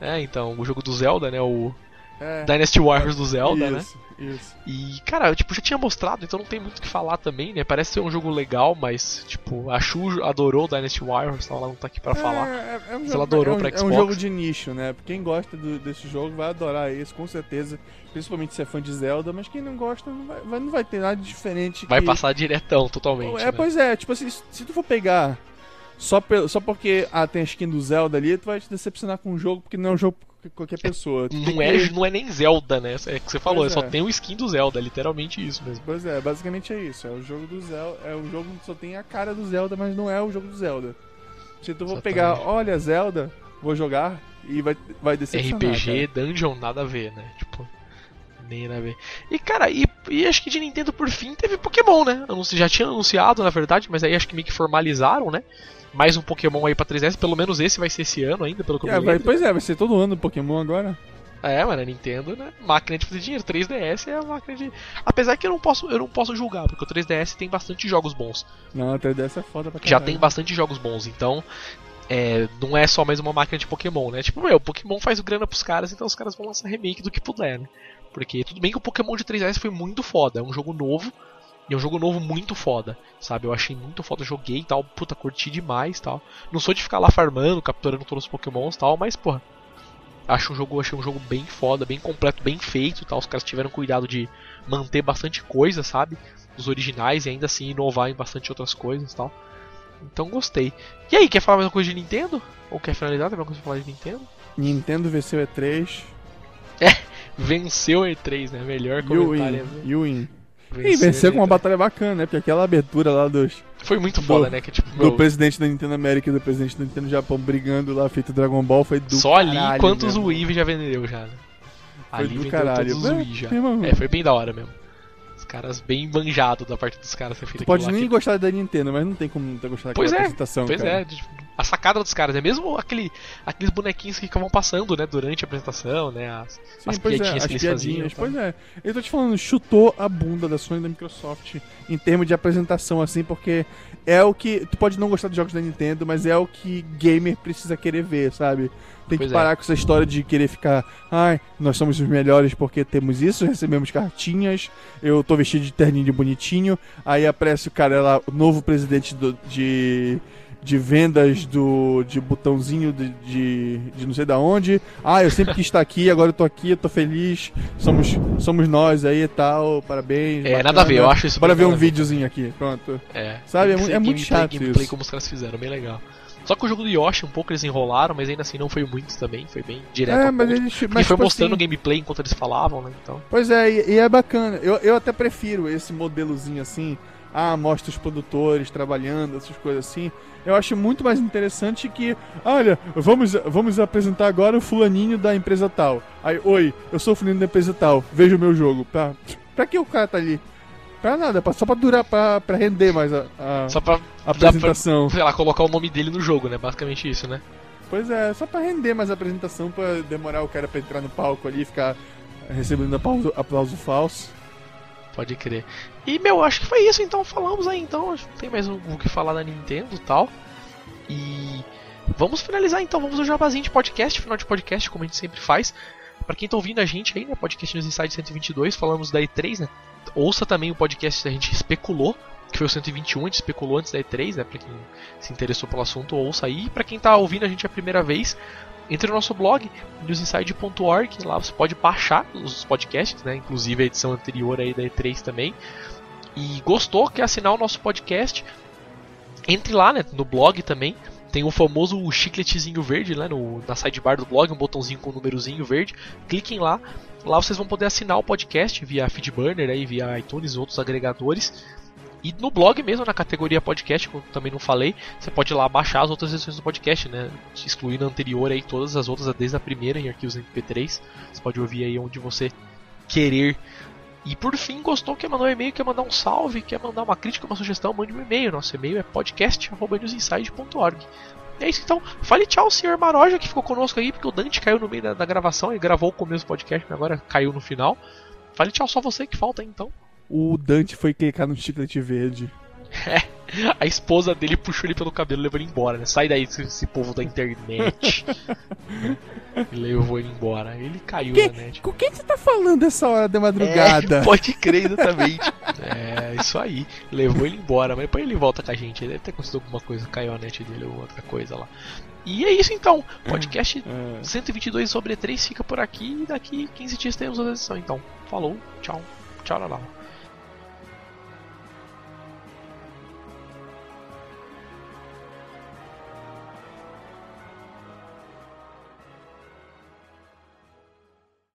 É, então, o jogo do Zelda, né? O É, Dynasty Warriors do Zelda, né? Isso. E, cara, eu, tipo, já tinha mostrado, então não tem muito o que falar também, né? Parece ser um jogo legal, mas, tipo, a Shu adorou Dynasty Warriors, então ela não tá aqui pra falar. É, é, é um Mas jogo, ela adorou é um, pra é um Xbox. jogo de nicho, né? Quem gosta do- desse jogo vai adorar esse, com certeza. Principalmente se é fã de Zelda, mas quem não gosta não vai, não vai ter nada diferente. Vai que... passar diretão, totalmente. É, né? pois é, tipo assim, se tu for pegar só, pelo, só porque ah, tem a skin do Zelda ali, tu vai te decepcionar com o jogo, porque não é um jogo qualquer pessoa. Tem Não é, não é nem Zelda, né? É que você falou, é só é. tem o skin do Zelda, é literalmente isso mesmo. Pois é, basicamente é isso. É o jogo do Zelda. É um jogo que só tem a cara do Zelda, mas não é o jogo do Zelda. Se tu Exatamente. pegar, olha, Zelda, vou jogar e vai, vai decepcionar. RPG, Dungeon, nada a ver, né? Tipo, nem nada a ver. E cara, e, e acho que de Nintendo por fim teve Pokémon, né? Já tinha anunciado, na verdade, mas aí acho que meio que formalizaram, né? Mais um Pokémon aí pra 3DS, pelo menos esse vai ser esse ano ainda, pelo que eu É, vai, pois é, vai ser todo ano Pokémon agora. É, mano, a Nintendo, né? Máquina de fazer dinheiro. 3DS é a máquina de. Apesar que eu não posso, eu não posso julgar, porque o 3DS tem bastante jogos bons. Não, a 3DS é foda pra caralho. Já tem bastante jogos bons, então. É, não é só mais uma máquina de Pokémon, né? Tipo, meu, Pokémon faz grana pros caras, então os caras vão lançar remake do que puder, né? Porque tudo bem que o Pokémon de 3DS foi muito foda, é um jogo novo, e é um jogo novo muito foda, sabe? Eu achei muito foda, joguei e tal, puta, curti demais tal. Não sou de ficar lá farmando, capturando todos os Pokémons e tal, mas, porra, acho um jogo, achei um jogo bem foda, bem completo, bem feito e tal. Os caras tiveram cuidado de manter bastante coisa, sabe? Dos originais e ainda assim inovar em bastante outras coisas e tal. Então gostei. E aí, quer falar mais uma coisa de Nintendo? Ou quer finalizar? Tem alguma coisa pra falar de Nintendo? Nintendo venceu E3. Venceu a E3, né? Melhor You comentário. win. You win. Venceu E venceu a com uma E3. batalha bacana, né? Porque aquela abertura lá dos, Foi muito do- foda, né? Que tipo, do meu, presidente da Nintendo América e do presidente da Nintendo Japão brigando lá, feito Dragon Ball, foi do só ali caralho quantos mesmo. Wii já vendeu já, né? Foi Ali do vendeu caralho. todos os Wii já. É, foi bem da hora mesmo. Caras bem manjados da parte dos caras ter feito Tu pode nem que- gostar da Nintendo, mas não tem como não ter gostado daquela Pois é, apresentação, Pois cara. é, a sacada dos caras é mesmo aquele, aqueles bonequinhos que ficavam passando, né, durante a apresentação, né, as, Sim, as pois é, piadinhas as que eles faziam. pois é. Eu tô te falando, chutou a bunda da Sony e da Microsoft em termos de apresentação, assim, porque é o que. Tu pode não gostar dos jogos da Nintendo, mas é o que gamer precisa querer ver, sabe? Tem Pois que é. parar com essa história de querer ficar. Ai, nós somos os melhores porque temos isso, recebemos cartinhas, eu tô vestido de terninho de bonitinho, aí aparece o cara lá, o novo presidente do- de. De vendas do. de botãozinho de, de. de não sei da onde. Ah, eu sempre quis estar aqui, agora eu tô aqui, eu tô feliz. Somos, somos nós aí e tal, parabéns. É, bacana. nada a ver, eu acho isso Bora ver um videozinho aqui, pronto. É, Sabe, é é muito chato gameplay isso. como os caras fizeram, bem legal. Só que o jogo do Yoshi, um pouco eles enrolaram, mas ainda assim não foi muito também, foi bem direto É, mas eles. Mas, foi tipo mostrando o assim, gameplay enquanto eles falavam, né, então... Pois é, e, e é bacana. Eu, eu até prefiro esse modelozinho assim. Ah, mostra os produtores trabalhando, essas coisas assim. Eu acho muito mais interessante que, olha, vamos, vamos apresentar agora o fulaninho da empresa tal. Aí, oi, eu sou o fulaninho da empresa tal, veja o meu jogo. Pra, pra que o cara tá ali? Pra nada, pra- só pra durar, pra, pra render mais a, a- Só pra, a apresentação. sei lá, colocar o nome dele no jogo, né, basicamente isso, né. Pois é, só pra render mais a apresentação, pra demorar o cara pra entrar no palco ali e ficar recebendo aplauso, aplauso falso. Pode crer. E, meu, acho que foi isso, então falamos aí, então. Tem mais o o que falar da Nintendo e tal. E vamos finalizar então, vamos ao jabazinho de podcast, final de podcast, como a gente sempre faz. Pra quem tá ouvindo a gente aí, né, podcast News Inside 122, falamos da E3, né? Ouça também o podcast que a gente especulou, que foi o 121, a gente especulou antes da E3, né? Pra quem se interessou pelo assunto, ouça aí. E pra quem tá ouvindo a gente a primeira vez, entre no nosso blog, newsinside.org, lá você pode baixar os podcasts, né? Inclusive a edição anterior aí da E3 também. E gostou, quer assinar o nosso podcast? Entre lá, né, no blog também. Tem o famoso chicletezinho verde, né, no, na sidebar do blog, um botãozinho com um númerozinho verde. Cliquem lá. Lá vocês vão poder assinar o podcast via Feedburner, aí, via iTunes e outros agregadores. E no blog mesmo, na categoria podcast, como eu também não falei, você pode ir lá baixar as outras edições do podcast, né? Excluindo a anterior aí, todas as outras, desde a primeira em arquivos MP3. Você pode ouvir aí onde você querer. E por fim, gostou, quer mandar um e-mail, quer mandar um salve, quer mandar uma crítica, uma sugestão, mande um e-mail. Nosso e-mail é podcast.newsinside.org. É isso então. Fale tchau, senhor Maroja, que ficou conosco aí, porque o Dante caiu no meio da, da gravação, ele gravou o começo do podcast, mas agora caiu no final. Fale tchau, só você que falta aí, então. O Dante foi clicar no chiclete verde. É, a esposa dele puxou ele pelo cabelo e levou ele embora, né? Sai daí, esse, povo da internet. e levou ele embora. Ele caiu Que- na net. Com quem você tá falando essa hora da madrugada? É, pode crer, exatamente. é, isso aí. Levou ele embora, mas depois ele volta com a gente. Ele deve ter acontecido alguma coisa, caiu a net dele ou outra coisa lá. E é isso então. Podcast É. 122 sobre 3 fica por aqui e daqui 15 dias temos a edição. Então, falou, tchau, tchau, lá, lá.